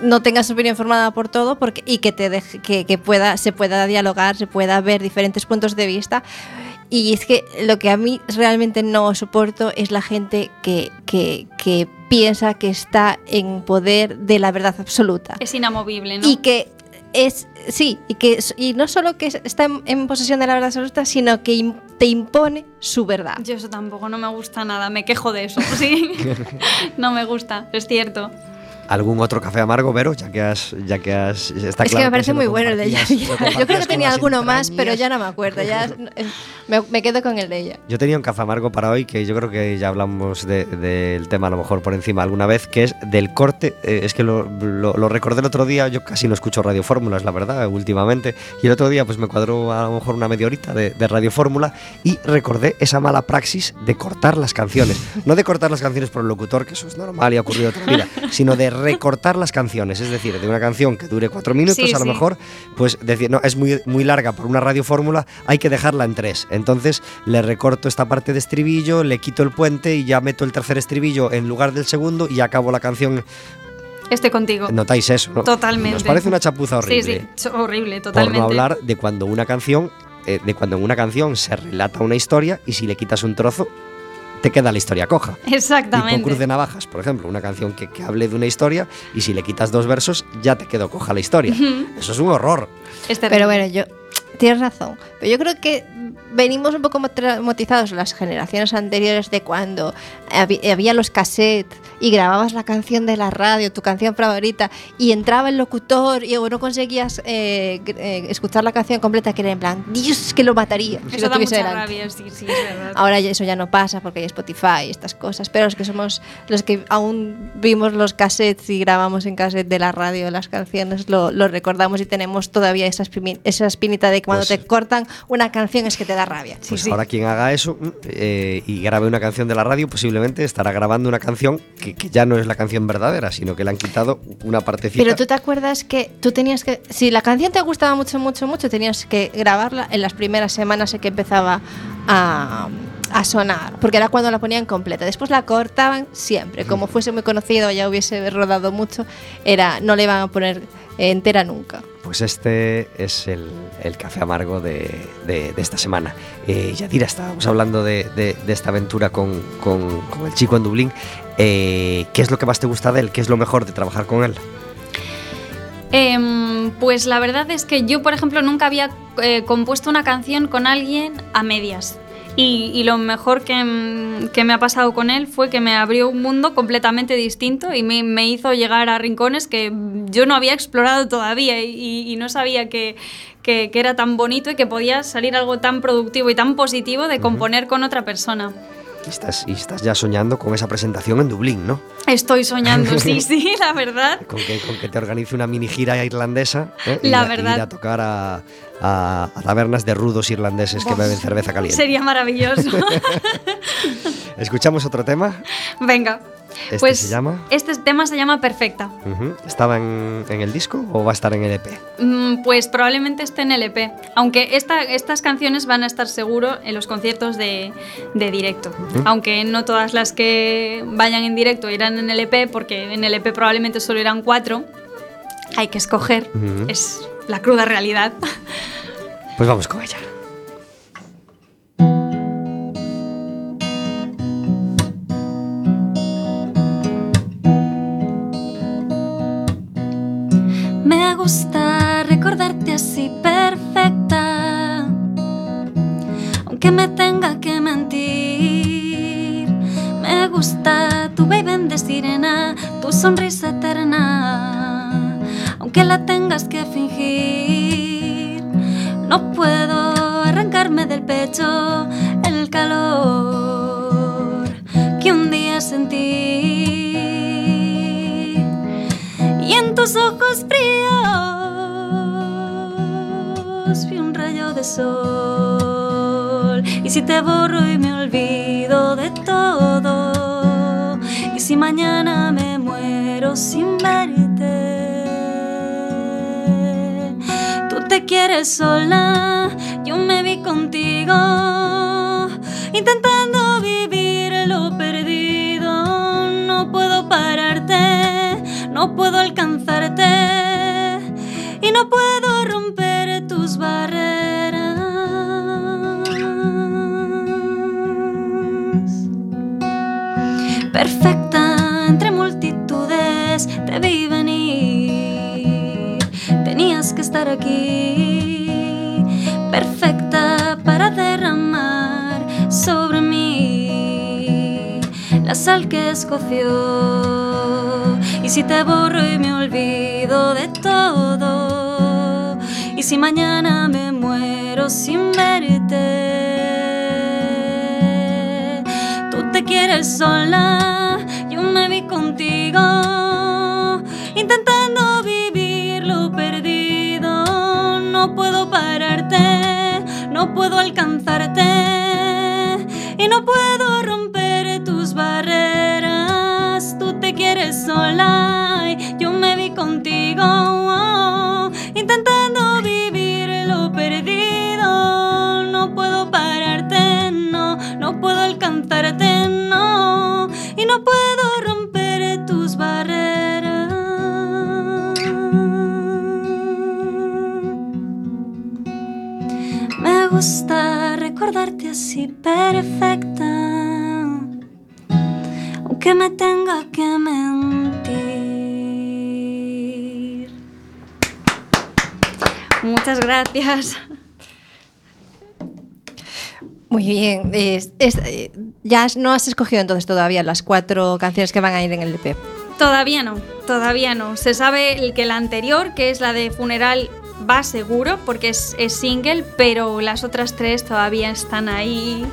no tengas opinión formada por todo porque, y que, te deje- que, que pueda, se pueda dialogar, se pueda ver diferentes puntos de vista. Y es que lo que a mí realmente no soporto es la gente que, que, que piensa que está en poder de la verdad absoluta. es inamovible, ¿no? Y que es, sí, y que y no solo que es- está en, en posesión de la verdad absoluta, sino que im- te impone su verdad. Yo eso tampoco, no me gusta nada, me quejo de eso, *laughs* sí. *laughs* no me gusta, es cierto. ¿Algún otro café amargo, Vero? Ya que has. Ya que has está es que claro me parece lo muy bueno el de ella. Yo creo que tenía alguno más, pero entrañas. ya no me acuerdo. Ya me, me quedo con el de ella. Yo tenía un café amargo para hoy que yo creo que ya hablamos de- del tema a lo mejor por encima alguna vez, que es del corte. eh, es que lo, lo- lo recordé el otro día, yo casi no escucho Radio Fórmula, es la verdad, últimamente. Y el otro día pues me cuadró a lo mejor una media horita de, de Radio Fórmula y recordé esa mala praxis de cortar las canciones. No de cortar las canciones por el locutor, que eso es normal y ha ocurrido toda la vida, sino de recortar las canciones. Es decir, de una canción que dure cuatro minutos, Sí, a lo sí. mejor pues decir, no, es muy, muy larga por una radio fórmula, hay que dejarla en tres. Entonces le recorto esta parte de estribillo, le quito el puente y ya meto el tercer estribillo en lugar del segundo y acabo la canción. Estoy contigo. Notáis eso, ¿no? Totalmente. Nos parece una chapuza horrible. Sí, sí, horrible, Por totalmente. no hablar de cuando una canción, eh, de cuando en una canción se relata una historia y si le quitas un trozo, te queda la historia coja. Tipo Exactamente. Cruz de Navajas, por ejemplo, una canción que, que hable de una historia y si le quitas dos versos ya te quedó coja la historia. Eso es un horror. Pero bueno, yo tienes razón. Pero yo creo que venimos un poco traumatizados las generaciones anteriores de cuando había los cassettes y grababas la canción de la radio, tu canción favorita, y entraba el locutor y no conseguías eh, eh, escuchar la canción completa, que era en plan, Dios, que lo mataría. si Eso lo da mucha delante". rabia, sí, sí, es verdad. *laughs* Ahora ya eso ya no pasa porque hay Spotify y estas cosas, pero los que somos los que aún vimos los cassettes y grabamos en cassette de la radio las canciones, lo, lo recordamos y tenemos todavía esa, espimi- esa espinita de que cuando Pues- te cortan una canción que te da rabia. Pues ahora quien haga eso mm, eh, y grabe una canción de la radio, posiblemente estará grabando una canción que, que ya no es la canción verdadera, sino que le han quitado una partecita. Pero tú te acuerdas que tú tenías que, si la canción te gustaba mucho, mucho, mucho, tenías que grabarla en las primeras semanas en que empezaba a, a sonar, porque era cuando la ponían completa. Después la cortaban siempre, como fuese muy conocido, ya hubiese rodado mucho, era no le iban a poner entera nunca. Pues este es el, el café amargo de, de- de esta semana. Eh, Yadira, estábamos hablando de, de- de esta aventura con, con- con el chico en Dublín. Eh, ¿Qué es lo que más te gusta de él? ¿Qué es lo mejor de trabajar con él? Em, pues la verdad es que yo, por ejemplo, nunca había eh, compuesto una canción con alguien a medias. Y, y lo mejor que, mm, que me ha pasado con él fue que me abrió un mundo completamente distinto y me, me hizo llegar a rincones que yo no había explorado todavía y, y no sabía que, que- que era tan bonito y que podía salir algo tan productivo y tan positivo de componer con otra persona. Y estás, y estás ya soñando con esa presentación en Dublín, ¿no? Estoy soñando, *laughs* sí, sí, la verdad. Con que, con que te organice una mini gira irlandesa ¿eh? y La verdad. ir a tocar a, a- a tabernas de rudos irlandeses que beben cerveza caliente. Sería maravilloso. *laughs* ¿Escuchamos otro tema? Venga. ¿Este pues se llama? Este tema se llama Perfecta. ¿Estaba en, en el disco o va a estar en el EP? Mm, Pues probablemente esté en el EP. Aunque esta- estas canciones van a estar seguro en los conciertos de, de directo. Aunque no todas las que vayan en directo irán en el EP, porque en el EP probablemente solo irán cuatro. Hay que escoger. Es la cruda realidad. Pues vamos con ella. Me muero sin verte. Tú te quieres sola, yo me vi contigo. Intentando vivir lo perdido. No puedo pararte, no puedo alcanzarte. Y no puedo romper tus barreras. Tú te quieres sola, yo me vi contigo. No. Y no puedo romper tus barreras. Me gusta recordarte así perfecta, aunque me tenga que mentir. Muchas gracias. Muy bien. es- es- ya has- no has escogido entonces todavía las cuatro canciones que van a ir en el EP. Todavía no, todavía no. Se sabe el que la anterior, que es la de funeral, va seguro porque es, es single, pero las otras tres todavía están ahí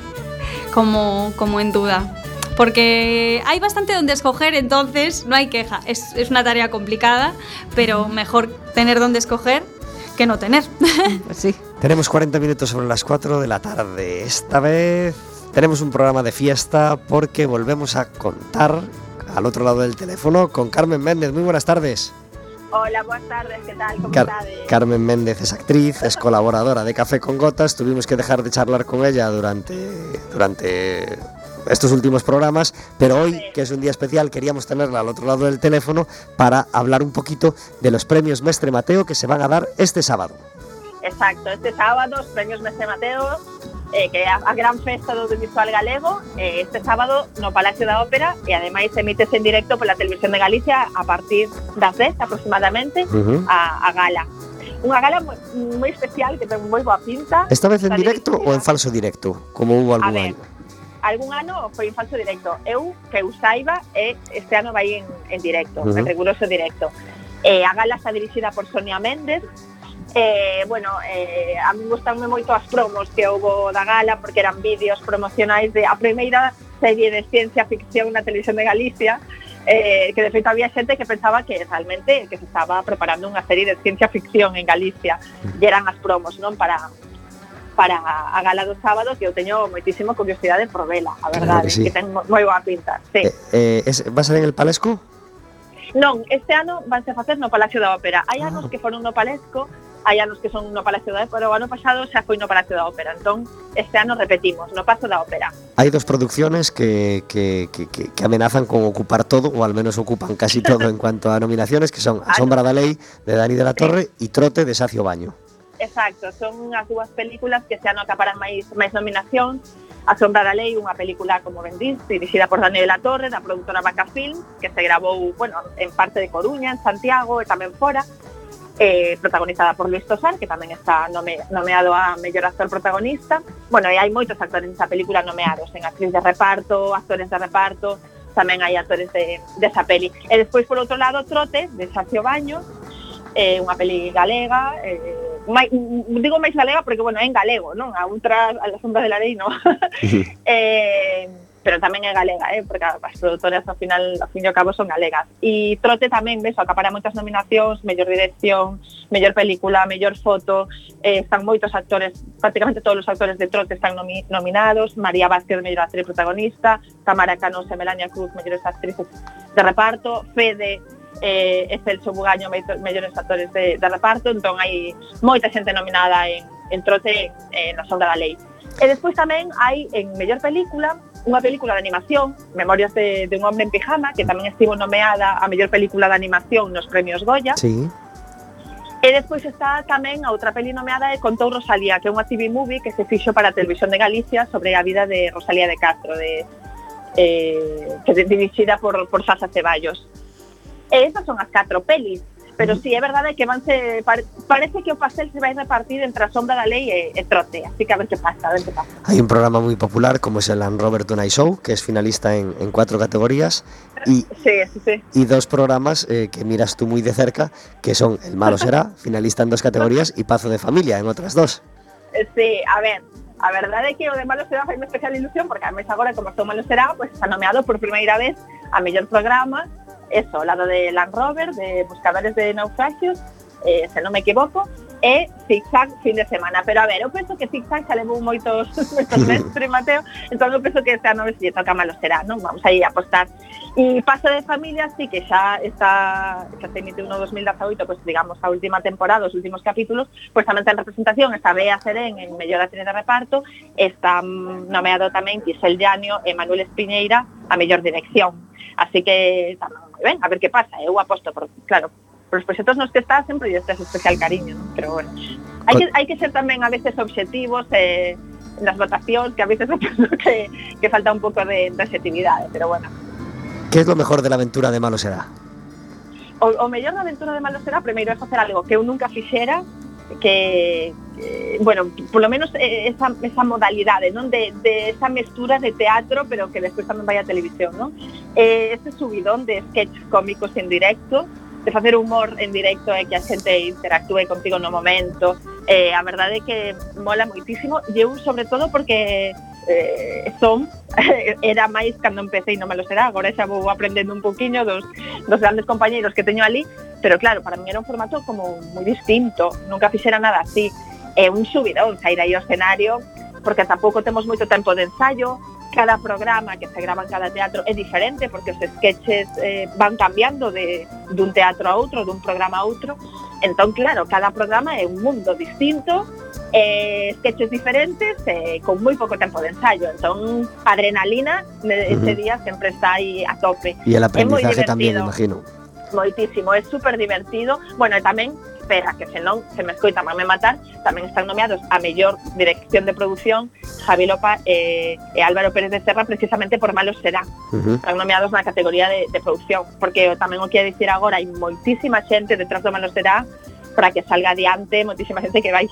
como, como en duda. Porque hay bastante donde escoger, entonces no hay queja. Es, es una tarea complicada, pero mejor tener donde escoger que no tener. *laughs* Pues sí. Tenemos 40 minutos sobre las 4 de la tarde. Esta vez tenemos un programa de fiesta porque volvemos a contar al otro lado del teléfono con Carmen Méndez. Muy buenas tardes. Hola, buenas tardes, ¿qué tal? ¿Cómo Car- estás? Carmen Méndez es actriz, es colaboradora de Café con Gotas. Tuvimos que dejar de charlar con ella durante, durante estos últimos programas, pero hoy, que es un día especial, queríamos tenerla al otro lado del teléfono para hablar un poquito de los premios Mestre Mateo que se van a dar este sábado. Exacto, este sábado os premios Mese Mateo, eh, que é a gran festa do audiovisual galego, eh, este sábado no Palacio da Ópera, e ademais emítese en directo pola Televisión de Galicia a partir das 10 aproximadamente uh -huh. a, a gala. Unha gala moi, moi especial que ten moi boa pinta. Esta vez en directo dirigida. ou en falso directo, como houve algún ver, año? algún ano foi en falso directo. Eu, que eu saiba, e este ano vai en, en directo, uh -huh. en riguroso directo. Eh, a gala está dirixida por Sonia Méndez, eh, bueno, eh, a mí gustanme moito as promos que houve da gala porque eran vídeos promocionais de a primeira serie de ciencia ficción na televisión de Galicia eh, que de feito había xente que pensaba que realmente que se estaba preparando unha serie de ciencia ficción en Galicia e eran as promos non para para a gala do sábado que eu teño moitísimo curiosidade por vela, a verdade, claro que, sí. que ten moi boa pinta. Sí. Eh, eh, es, va a ser en el Palesco? Non, este ano vanse facer no Palacio da Ópera. Hai ah. anos que foron no Palesco, hai anos que son no Palacio da Ópera, o ano pasado xa foi no Palacio da Ópera, entón este ano repetimos, no Pazo da Ópera. Hai dos producciones que, que, que, que amenazan con ocupar todo, ou al menos ocupan casi todo en cuanto a nominaciones, que son A sombra da lei, de Dani de la Torre, e Trote, de Sacio Baño. Exacto, son as dúas películas que se ano acaparan máis, máis nominacións, A sombra da lei, unha película como vendís, dirixida por Daniel la Torre, da productora Vaca Film, que se grabou, bueno, en parte de Coruña, en Santiago e tamén fora, eh, protagonizada por Luis Tosar, que tamén está nome, nomeado a mellor actor protagonista. Bueno, e hai moitos actores nesa película nomeados, en actriz de reparto, actores de reparto, tamén hai actores de, desa peli. E despois, por outro lado, Trotes, de Sacio Baños, eh, unha peli galega, eh, mai, digo máis galega porque, bueno, é en galego, non? A outra, a la sombra de la lei, non? *laughs* eh, pero tamén é galega, eh, porque as produtoras ao final, ao fin e ao cabo, son galegas. E Trote tamén, ves, acapara moitas nominacións, mellor dirección, mellor película, mellor foto, eh, están moitos actores, prácticamente todos os actores de Trote están nomi nominados, María Vázquez, mellor actriz protagonista, Tamara Canos e Melania Cruz, mellores actrices de reparto, Fede, eh, e Celso Bugaño, mellores actores de, de reparto, entón hai moita xente nominada en, en Trote, en, en, la Sombra da Lei. E despois tamén hai en mellor película unha película de animación, Memorias de, de un hombre en pijama, que tamén estivo nomeada a mellor película de animación nos premios Goya. Sí. E despois está tamén a outra peli nomeada de Contou Rosalía, que é unha TV movie que se fixo para a Televisión de Galicia sobre a vida de Rosalía de Castro, de, eh, que é dirixida por, por Sasa Ceballos. E estas son as catro pelis. Pero sí, é verdade que vanse pare, parece que o pastel se vai repartir entre a sombra da lei e, e trote, así que a ver que pasa, a ver que pasa. Hay un programa muy popular como es el Land Rover Tonight Show, que es finalista en, en cuatro categorías, y, Sí, sí, sí. y dos programas eh, que miras tú muy de cerca, que son El Malo Será, *laughs* finalista en dos categorías, y Pazo de Familia en otras dos. Eh, Sí, a ver, a verdade é que o de Malo Será fai unha especial ilusión porque a mes agora, como estou Malo Será, pues está nomeado por primeira vez a mellor programa eso, ao lado de Land Rover, de Buscadores de Naufragios, eh, se non me equivoco, e zigzag fin de semana. Pero a ver, eu penso que zigzag xa levou moitos, *laughs* moitos *laughs* mestres, Mateo, entón eu penso que este ano se lle toca malo será, non? Vamos aí a apostar. E Paso de Familia, sí que xa está, xa se emitiu no 2018, pues, digamos, a última temporada, os últimos capítulos, pois pues, tamén ten representación, está Bea Serén en Mellor Actriz de Reparto, está nomeado tamén Giselle Llanio e Manuel Espiñeira a Mellor Dirección. Así que tamén ben, a ver que pasa, eh, eu aposto por, claro, por os proxectos nos que estás sempre lle estás especial cariño, ¿no? pero bueno, hai que, hai que ser tamén a veces obxectivos e eh, nas votacións que a veces *laughs* que, que falta un pouco de, de objetividade, pero bueno. Que é lo mejor de la aventura de Malo será? O, o mellor da aventura de Malo será primeiro é facer algo que eu nunca fixera que Eh, bueno, por lo menos eh, esa, esa modalidade, non? De, de esa mestura de teatro, pero que despois tamén vai a televisión, non? Eh, ese subidón de sketch cómicos en directo, de facer humor en directo e eh, que a xente interactúe contigo no momento, eh, a verdade é que mola moitísimo, e eu sobre todo porque eh, son *laughs* era máis cando empecé e non me lo será, agora xa vou aprendendo un poquinho dos, dos grandes compañeiros que teño ali, pero claro, para mí era un formato como moi distinto, nunca fixera nada así, é un subidón sair aí ao escenario porque tampouco temos moito tempo de ensayo cada programa que se grava en cada teatro é diferente porque os sketches eh, van cambiando de dun teatro a outro, dun programa a outro entón claro, cada programa é un mundo distinto eh, sketches diferentes eh, con moi pouco tempo de ensayo entón a adrenalina ne- ese Ujú. día sempre está aí a tope Y el aprendizaje también, divertido. imagino. moitísimo, é super divertido. Bueno, e tamén, espera, que senón se me escoita mame matar, tamén están nomeados a mellor dirección de produción Javi Lopa eh, e Álvaro Pérez de Serra precisamente por Malos Será. Uh -huh. Están nomeados na categoría de, de producción, porque tamén o que dicir agora hai moitísima xente detrás do Malos Será para que salga adiante, moitísima xente que vai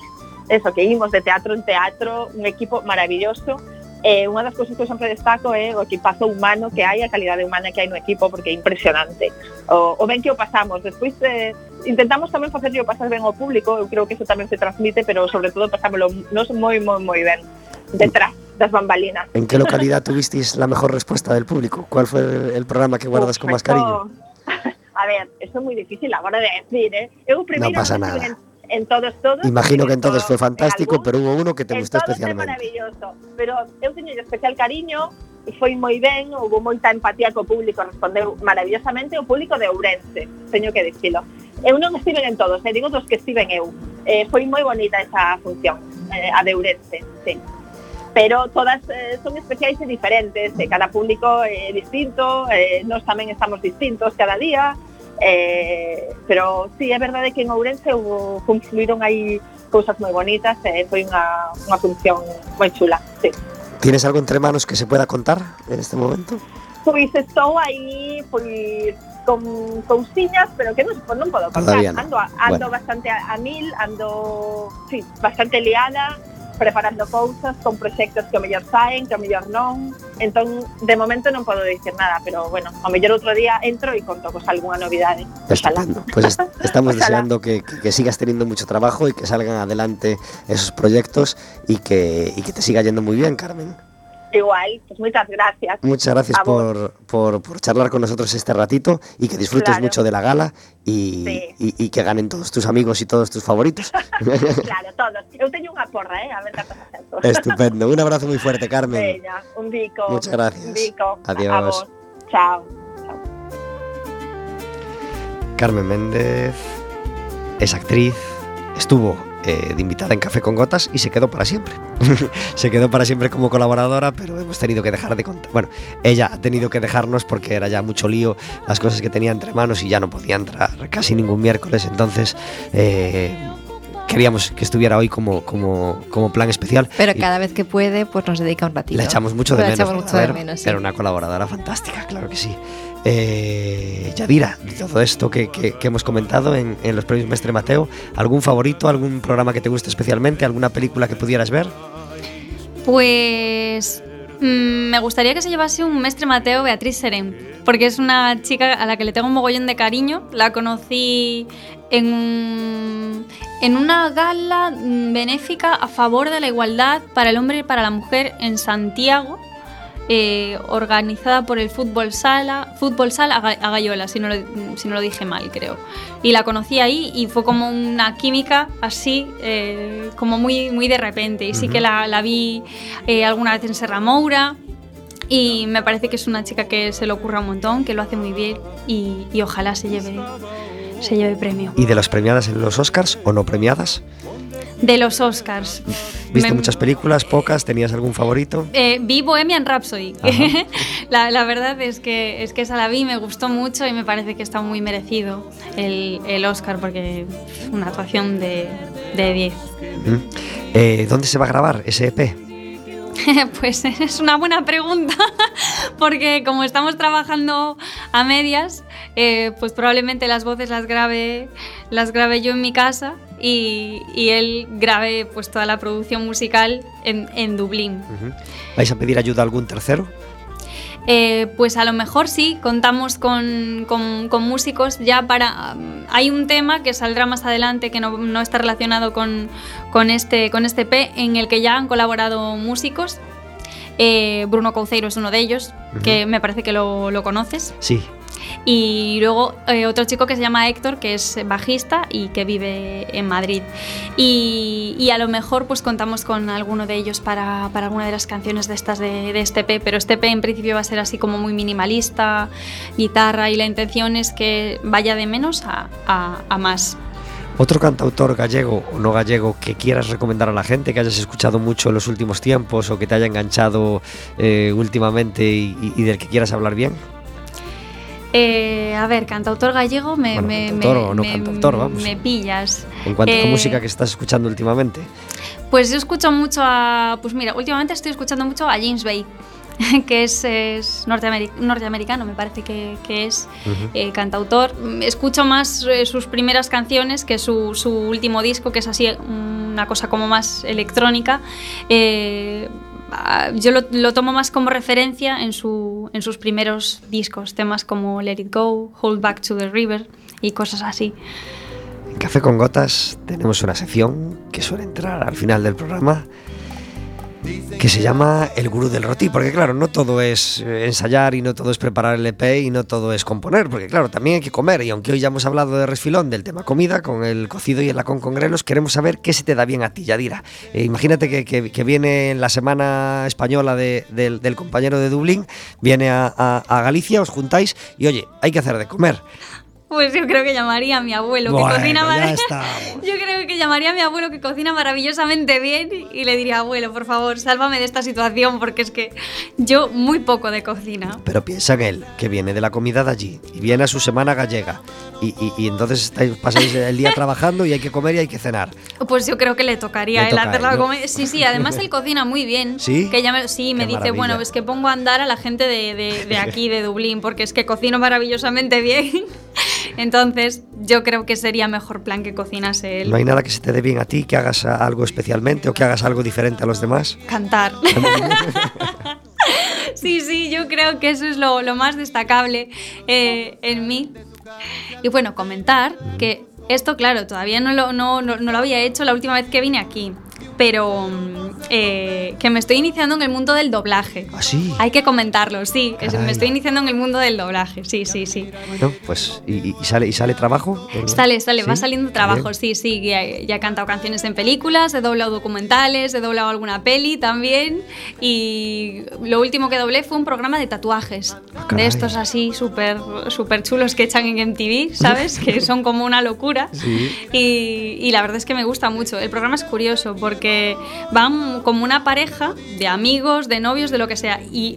eso, que imos de teatro en teatro, un equipo maravilloso Eh, unha das cousas que eu sempre destaco é o equipazo humano que hai, a calidade humana que hai no equipo, porque é impresionante. O, o ben que o pasamos. Despois eh, intentamos tamén facer o pasar ben ao público, eu creo que eso tamén se transmite, pero sobre todo pasámoslo nos moi, moi, moi ben detrás das bambalinas. ¿En qué localidad tuvisteis la mejor respuesta del público? ¿Cuál fue el programa que guardas Perfecto. con más cariño? *laughs* A ver, eso é moi difícil a hora de decir, ¿eh? Eu primeiro no pasa nada. En en todos, todos. Imagino que en todos fue fantástico, algún, pero hubo uno que te gustou especialmente. maravilloso, pero eu teño especial cariño e foi moi ben, houve moita empatía co público, respondeu maravillosamente o público de Ourense, teño que dicilo. Eh, eu non estiven en todos, eh, digo dos que estiven eu. Eh, foi moi bonita esa función, eh, a de Ourense, sí. Pero todas eh, son especiais e diferentes, eh, cada público é eh, distinto, eh, nós tamén estamos distintos cada día, eh, pero sí, é verdade que en Ourense hubo, confluíron aí cousas moi bonitas e foi unha, unha función moi chula, sí. ¿Tienes algo entre manos que se pueda contar en este momento? Pois estou aí, pois con cousiñas, pero que non, non podo contar. Todavía no. Ando, ando Bueno. bastante a, a mil, ando, sí, bastante liada, preparando cousas con proxectos que o mellor saen, que o mellor non. Entón, de momento non podo dicir nada, pero bueno, o mellor outro día entro e conto cos algunha novidade. Estupendo. Pues est- *laughs* estamos Ojalá. deseando que, que- que sigas teniendo mucho trabajo y que salgan adelante esos proyectos y que, y que te siga yendo muy bien, Carmen. Igual, pues muchas gracias. Muchas gracias por, por, por charlar con nosotros este ratito y que disfrutes Claro. mucho de la gala y, Sí. y- y que ganen todos tus amigos y todos tus favoritos. *laughs* *laughs* claro, todos. Eu teño unha porra, eh, a ver acerto. Estupendo. Un abrazo muy fuerte, Carmen. Veña, un bico. Muchas gracias. Un bico. Adiós. A vos. Chao. Carmen Méndez es actriz, estuvo eh, de invitada en Café con Gotas y se quedó para siempre. *laughs* se quedó para siempre como colaboradora, pero hemos tenido que dejar de contar. Bueno, ella ha tenido que dejarnos porque era ya mucho lío las cosas que tenía entre manos y ya no podía entrar casi ningún miércoles. Entonces, eh, queríamos que estuviera hoy como, como, como plan especial. Pero Y cada vez que puede, pues nos dedica un ratito. la echamos mucho de La menos. echamos mucho de menos, sí. pero una colaboradora fantástica, claro que sí. Eh, Yadira, de todo esto que, hemos comentado en, los premios Mestre Mateo, ¿algún favorito, algún programa que te guste especialmente, alguna película que pudieras ver? Pues mm, me gustaría que se llevase un mestre Mateo Beatriz Serén, porque es una chica a la que le tengo un mogollón de cariño. La conocí en, en una gala mm, benéfica a favor de la igualdad para el hombre y para la mujer en Santiago. Eh, organizada por el Fútbol Sala, Fútbol Sala a Ga- a Gallola, si no, lo, si no lo dije mal, creo. Y la conocí ahí y fue como una química así, eh, como muy, muy de repente. Y sí que la, la vi eh, alguna vez en Serra Moura. Y me parece que es una chica que se le ocurra un montón, que lo hace muy bien y, y ojalá se lleve, se lleve premio. ¿Y de las premiadas en los Oscars o no premiadas? De los Oscars. ¿Viste Me- muchas películas, pocas? ¿Tenías algún favorito? Eh, vi Bohemian Rhapsody. *laughs* La, la verdad es que, es que esa la vi, me gustó mucho y me parece que está muy merecido el, el Oscar porque es una actuación de de 10. Mm. Eh, ¿Dónde se va a grabar ese EP? *laughs* Pues es una buena pregunta, *laughs* porque como estamos trabajando a medias, eh, pues probablemente las voces las grabe, las grabe yo en mi casa y, y él grabe pues toda la producción musical en, en Dublín. ¿Vais a pedir ayuda a algún tercero? Eh, pues a lo mejor sí, contamos con, con- con músicos ya para... um, hay un tema que saldrá más adelante que no, no está relacionado con, con este, con este P, en el que ya han colaborado músicos. Eh, Bruno Couceiro es uno de ellos, que me parece que lo, lo conoces. Sí. Y luego eh, otro chico que se llama Héctor, que es bajista y que vive en Madrid. Y, y a lo mejor pues contamos con alguno de ellos para, para alguna de las canciones de estas de, de este P, pero este P en principio va a ser así como muy minimalista, guitarra, y la intención es que vaya de menos a, a- a más. ¿Otro cantautor gallego o no gallego que quieras recomendar a la gente, que hayas escuchado mucho en los últimos tiempos o que te haya enganchado eh, últimamente y, y- del que quieras hablar bien? Eh, a ver, cantautor gallego, me, Bueno, me, cantautor me- o no me- cantautor, vamos. me pillas. En cuanto a Eh, música que estás escuchando últimamente. Pues yo escucho mucho a. Pues mira, últimamente estoy escuchando mucho a James Bay, *laughs* que es, es norteameri- norteamericano, me parece que, que es eh, cantautor. Escucho más eh, sus primeras canciones que su, su último disco, que es así una cosa como más electrónica. Eh, yo lo, lo tomo más como referencia en, su, en sus primeros discos, temas como Let It Go, Hold Back to the River y cosas así. En Café con Gotas tenemos una sección que suele entrar al final del programa que se llama El Gurú del Roti, porque claro, no todo es eh, ensayar y no todo es preparar el EP y no todo es componer, porque claro, también hay que comer y aunque hoy ya hemos hablado de resfilón del tema comida, con el cocido y el lacón con grelos, queremos saber qué se te da bien a ti, Yadira. Eh, imagínate que, que- que viene en la semana española de- del, del compañero de Dublín, viene a, a- a Galicia, os juntáis y oye, hay que hacer de comer. Pues yo creo que llamaría a mi abuelo, que Bueno, cocina ya. *laughs* Yo creo que llamaría a mi abuelo que cocina maravillosamente bien y le diría, abuelo, por favor, sálvame de esta situación porque es que yo muy poco de cocina. Pero piensa en él, que viene de la comida de allí y viene a su semana gallega. Y, y- y entonces estáis, pasáis el día trabajando y hay que comer y hay que cenar. Pues yo creo que le tocaría Le a él toca a hacer él, la ¿no? comida. Sí, sí, además él cocina muy bien. *laughs* ¿Sí? Que ya me, sí, me Qué dice, maravilla. bueno, es que pongo a andar a la gente de, de- de aquí, de *laughs* Dublín, porque es que cocino maravillosamente bien. Entonces, yo creo que sería mejor plan que cocinase él. No hay nada que se te dé bien a ti, que hagas algo especialmente o que hagas algo diferente a los demás. Cantar. *laughs* sí, sí, yo creo que eso es lo, lo más destacable eh, en mí. Y bueno, comentar que esto, claro, todavía no lo, no, no- no lo había hecho la última vez que vine aquí, pero mm, eh, que me estoy iniciando en el mundo del doblaje. ¿Ah, sí? Hay que comentarlo, sí, es- me estoy iniciando en el mundo del doblaje, sí, sí, sí. Bueno, pues, ¿y, y- sale, y sale trabajo? Sale, sale, va ¿Sí? saliendo Qué trabajo, sí, sí. Ya, ya he cantado canciones en películas, he doblado documentales, he doblado alguna peli también. Y lo último que doblé fue un programa de tatuajes. Ah, de estos así súper súper chulos que echan en MTV, ¿sabes? *laughs* que son como una locura. Sí. Y, y la verdad es que me gusta mucho. El programa es curioso porque van como una pareja de amigos, de novios, de lo que sea. Y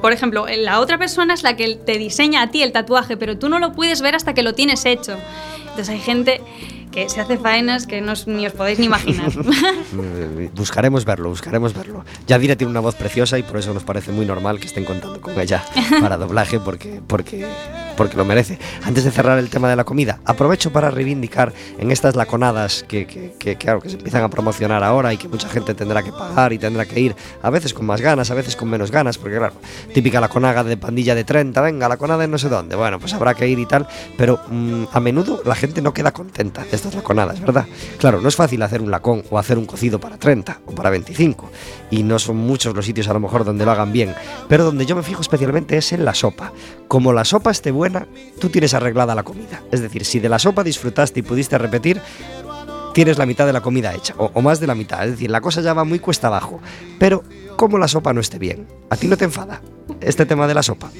por ejemplo, la otra persona es la que te diseña a ti el tatuaje, pero tú no lo puedes ver hasta que lo tienes hecho. Entonces hay gente que se hace faenas que no os- ni os podéis ni imaginar. *laughs* *laughs* Buscaremos verlo, buscaremos verlo. Yadira tiene una voz preciosa y por eso nos parece muy normal que estén contando con ella *laughs* para doblaje porque, porque, porque lo merece. Antes de cerrar el tema de la comida, aprovecho para reivindicar en estas laconadas que, que- que, claro, que se empiezan a promocionar ahora y que mucha gente tendrá que pagar y tendrá que ir, a veces con más ganas, a veces con menos ganas, porque claro, típica laconada de pandilla de 30, venga, laconada en no sé dónde, bueno, pues habrá que ir y tal, pero mm, a menudo la gente no queda contenta de estas laconadas, ¿verdad? Claro, no es fácil hacer un lacón o hacer un cocido para 30 o para 25, y no son muchos los sitios a lo mejor donde lo hagan bien, pero donde yo me fijo especialmente es en la sopa. Como la sopa esté buena, tú tienes arreglada la comida. Es decir, si de la sopa disfrutaste y pudiste repetir, tienes la mitad de la comida hecha, o, más de la mitad. Es decir, la cosa ya va muy cuesta abajo. Pero, como la sopa no esté bien, ¿a ti no te enfada este tema de la sopa?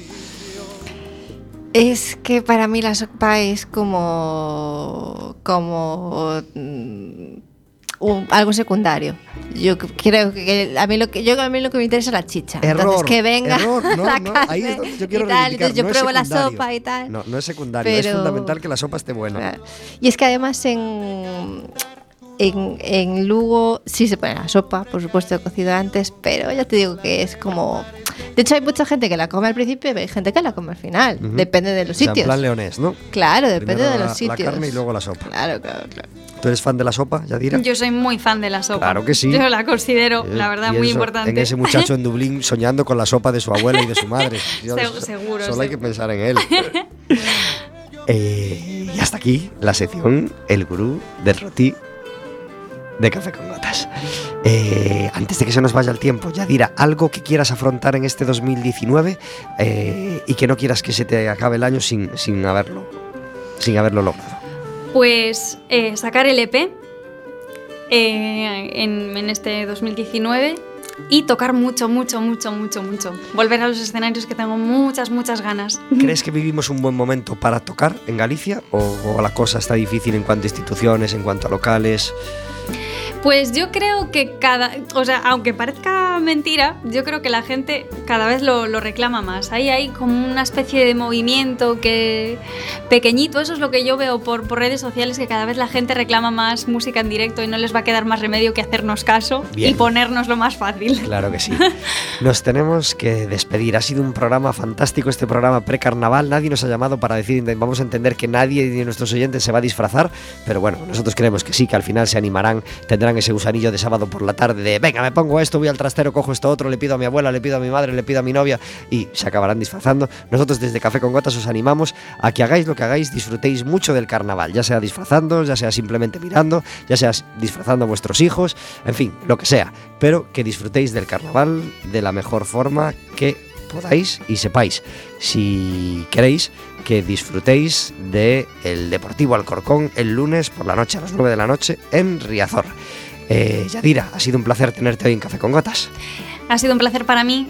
Es que para mí la sopa es como. como. Un- algo secundario. Yo creo que a mí lo que yo a mí lo que me interesa es la chicha. Entonces Error, que venga error, *laughs* no, la no, carne ahí es donde yo quiero y tal, entonces yo no es pruebo la sopa y tal. No, no es secundario, es Pero- fundamental que la sopa esté buena. Y es que además en, en, en Lugo sí se pone la sopa, por supuesto, cocido antes, pero ya te digo que es como... De hecho, hay mucha gente que la come al principio y hay gente que la come al final. Depende de los O sea, en sitios. plan leonés, ¿no? Claro, depende Primero de la- los sitios. La carne y luego la sopa. Claro, claro, claro. ¿Tú eres fan de la sopa, Yadira? Yo soy muy fan de la sopa. Claro que sí. Yo la considero, Eh, la verdad, y muy eso, importante. En ese muchacho en *laughs* Dublín soñando con la sopa de su abuela y de su madre. *laughs* Yo- Se- seguro, Solo hay que pensar en él. *laughs* Eh, y hasta aquí la sección El Gurú del Roti de Café con Gotas. Eh, antes de que se nos vaya el tiempo, Yadira, algo que quieras afrontar en este 2019 eh, y que no quieras que se te acabe el año sin, sin haberlo sin haberlo logrado. Pues eh, sacar el EP en, en este 2019 y tocar mucho, mucho, mucho, mucho, mucho. Volver a los escenarios que tengo muchas, muchas ganas. *laughs* ¿Crees que vivimos un buen momento para tocar en Galicia o, o la cosa está difícil en cuanto a instituciones, en cuanto a locales? Pues yo creo que cada, o sea, aunque parezca mentira, yo creo que la gente cada vez lo, lo reclama más. Ahí hay como una especie de movimiento que pequeñito, eso es lo que yo veo por, por redes sociales, que cada vez la gente reclama más música en directo y no les va a quedar más remedio que hacernos caso Bien. y ponernos lo más fácil. Claro que sí. *laughs* Nos tenemos que despedir. Ha sido un programa fantástico, este programa pre-carnaval. Nadie nos ha llamado para decir, vamos a entender que nadie de nuestros oyentes se va a disfrazar, pero bueno, nosotros creemos que sí, que al final se animarán, tendrán ese gusanillo de sábado por la tarde de, venga, me pongo esto, voy al trastero, cojo esto otro, le pido a mi abuela, le pido a mi madre, le pido a mi novia y se acabarán disfrazando. Nosotros desde Café con Gotas os animamos a que hagáis lo que hagáis, disfrutéis mucho del carnaval, ya sea disfrazando, ya sea simplemente mirando, ya sea disfrazando a vuestros hijos, en fin, lo que sea, pero que disfrutéis del carnaval de la mejor forma que podáis y sepáis. Si queréis que disfrutéis de el Deportivo Alcorcón el lunes por la noche a las 9 de la noche en Riazor. Eh, Yadira, ha sido un placer tenerte hoy en Café con Gotas. Ha sido un placer para mí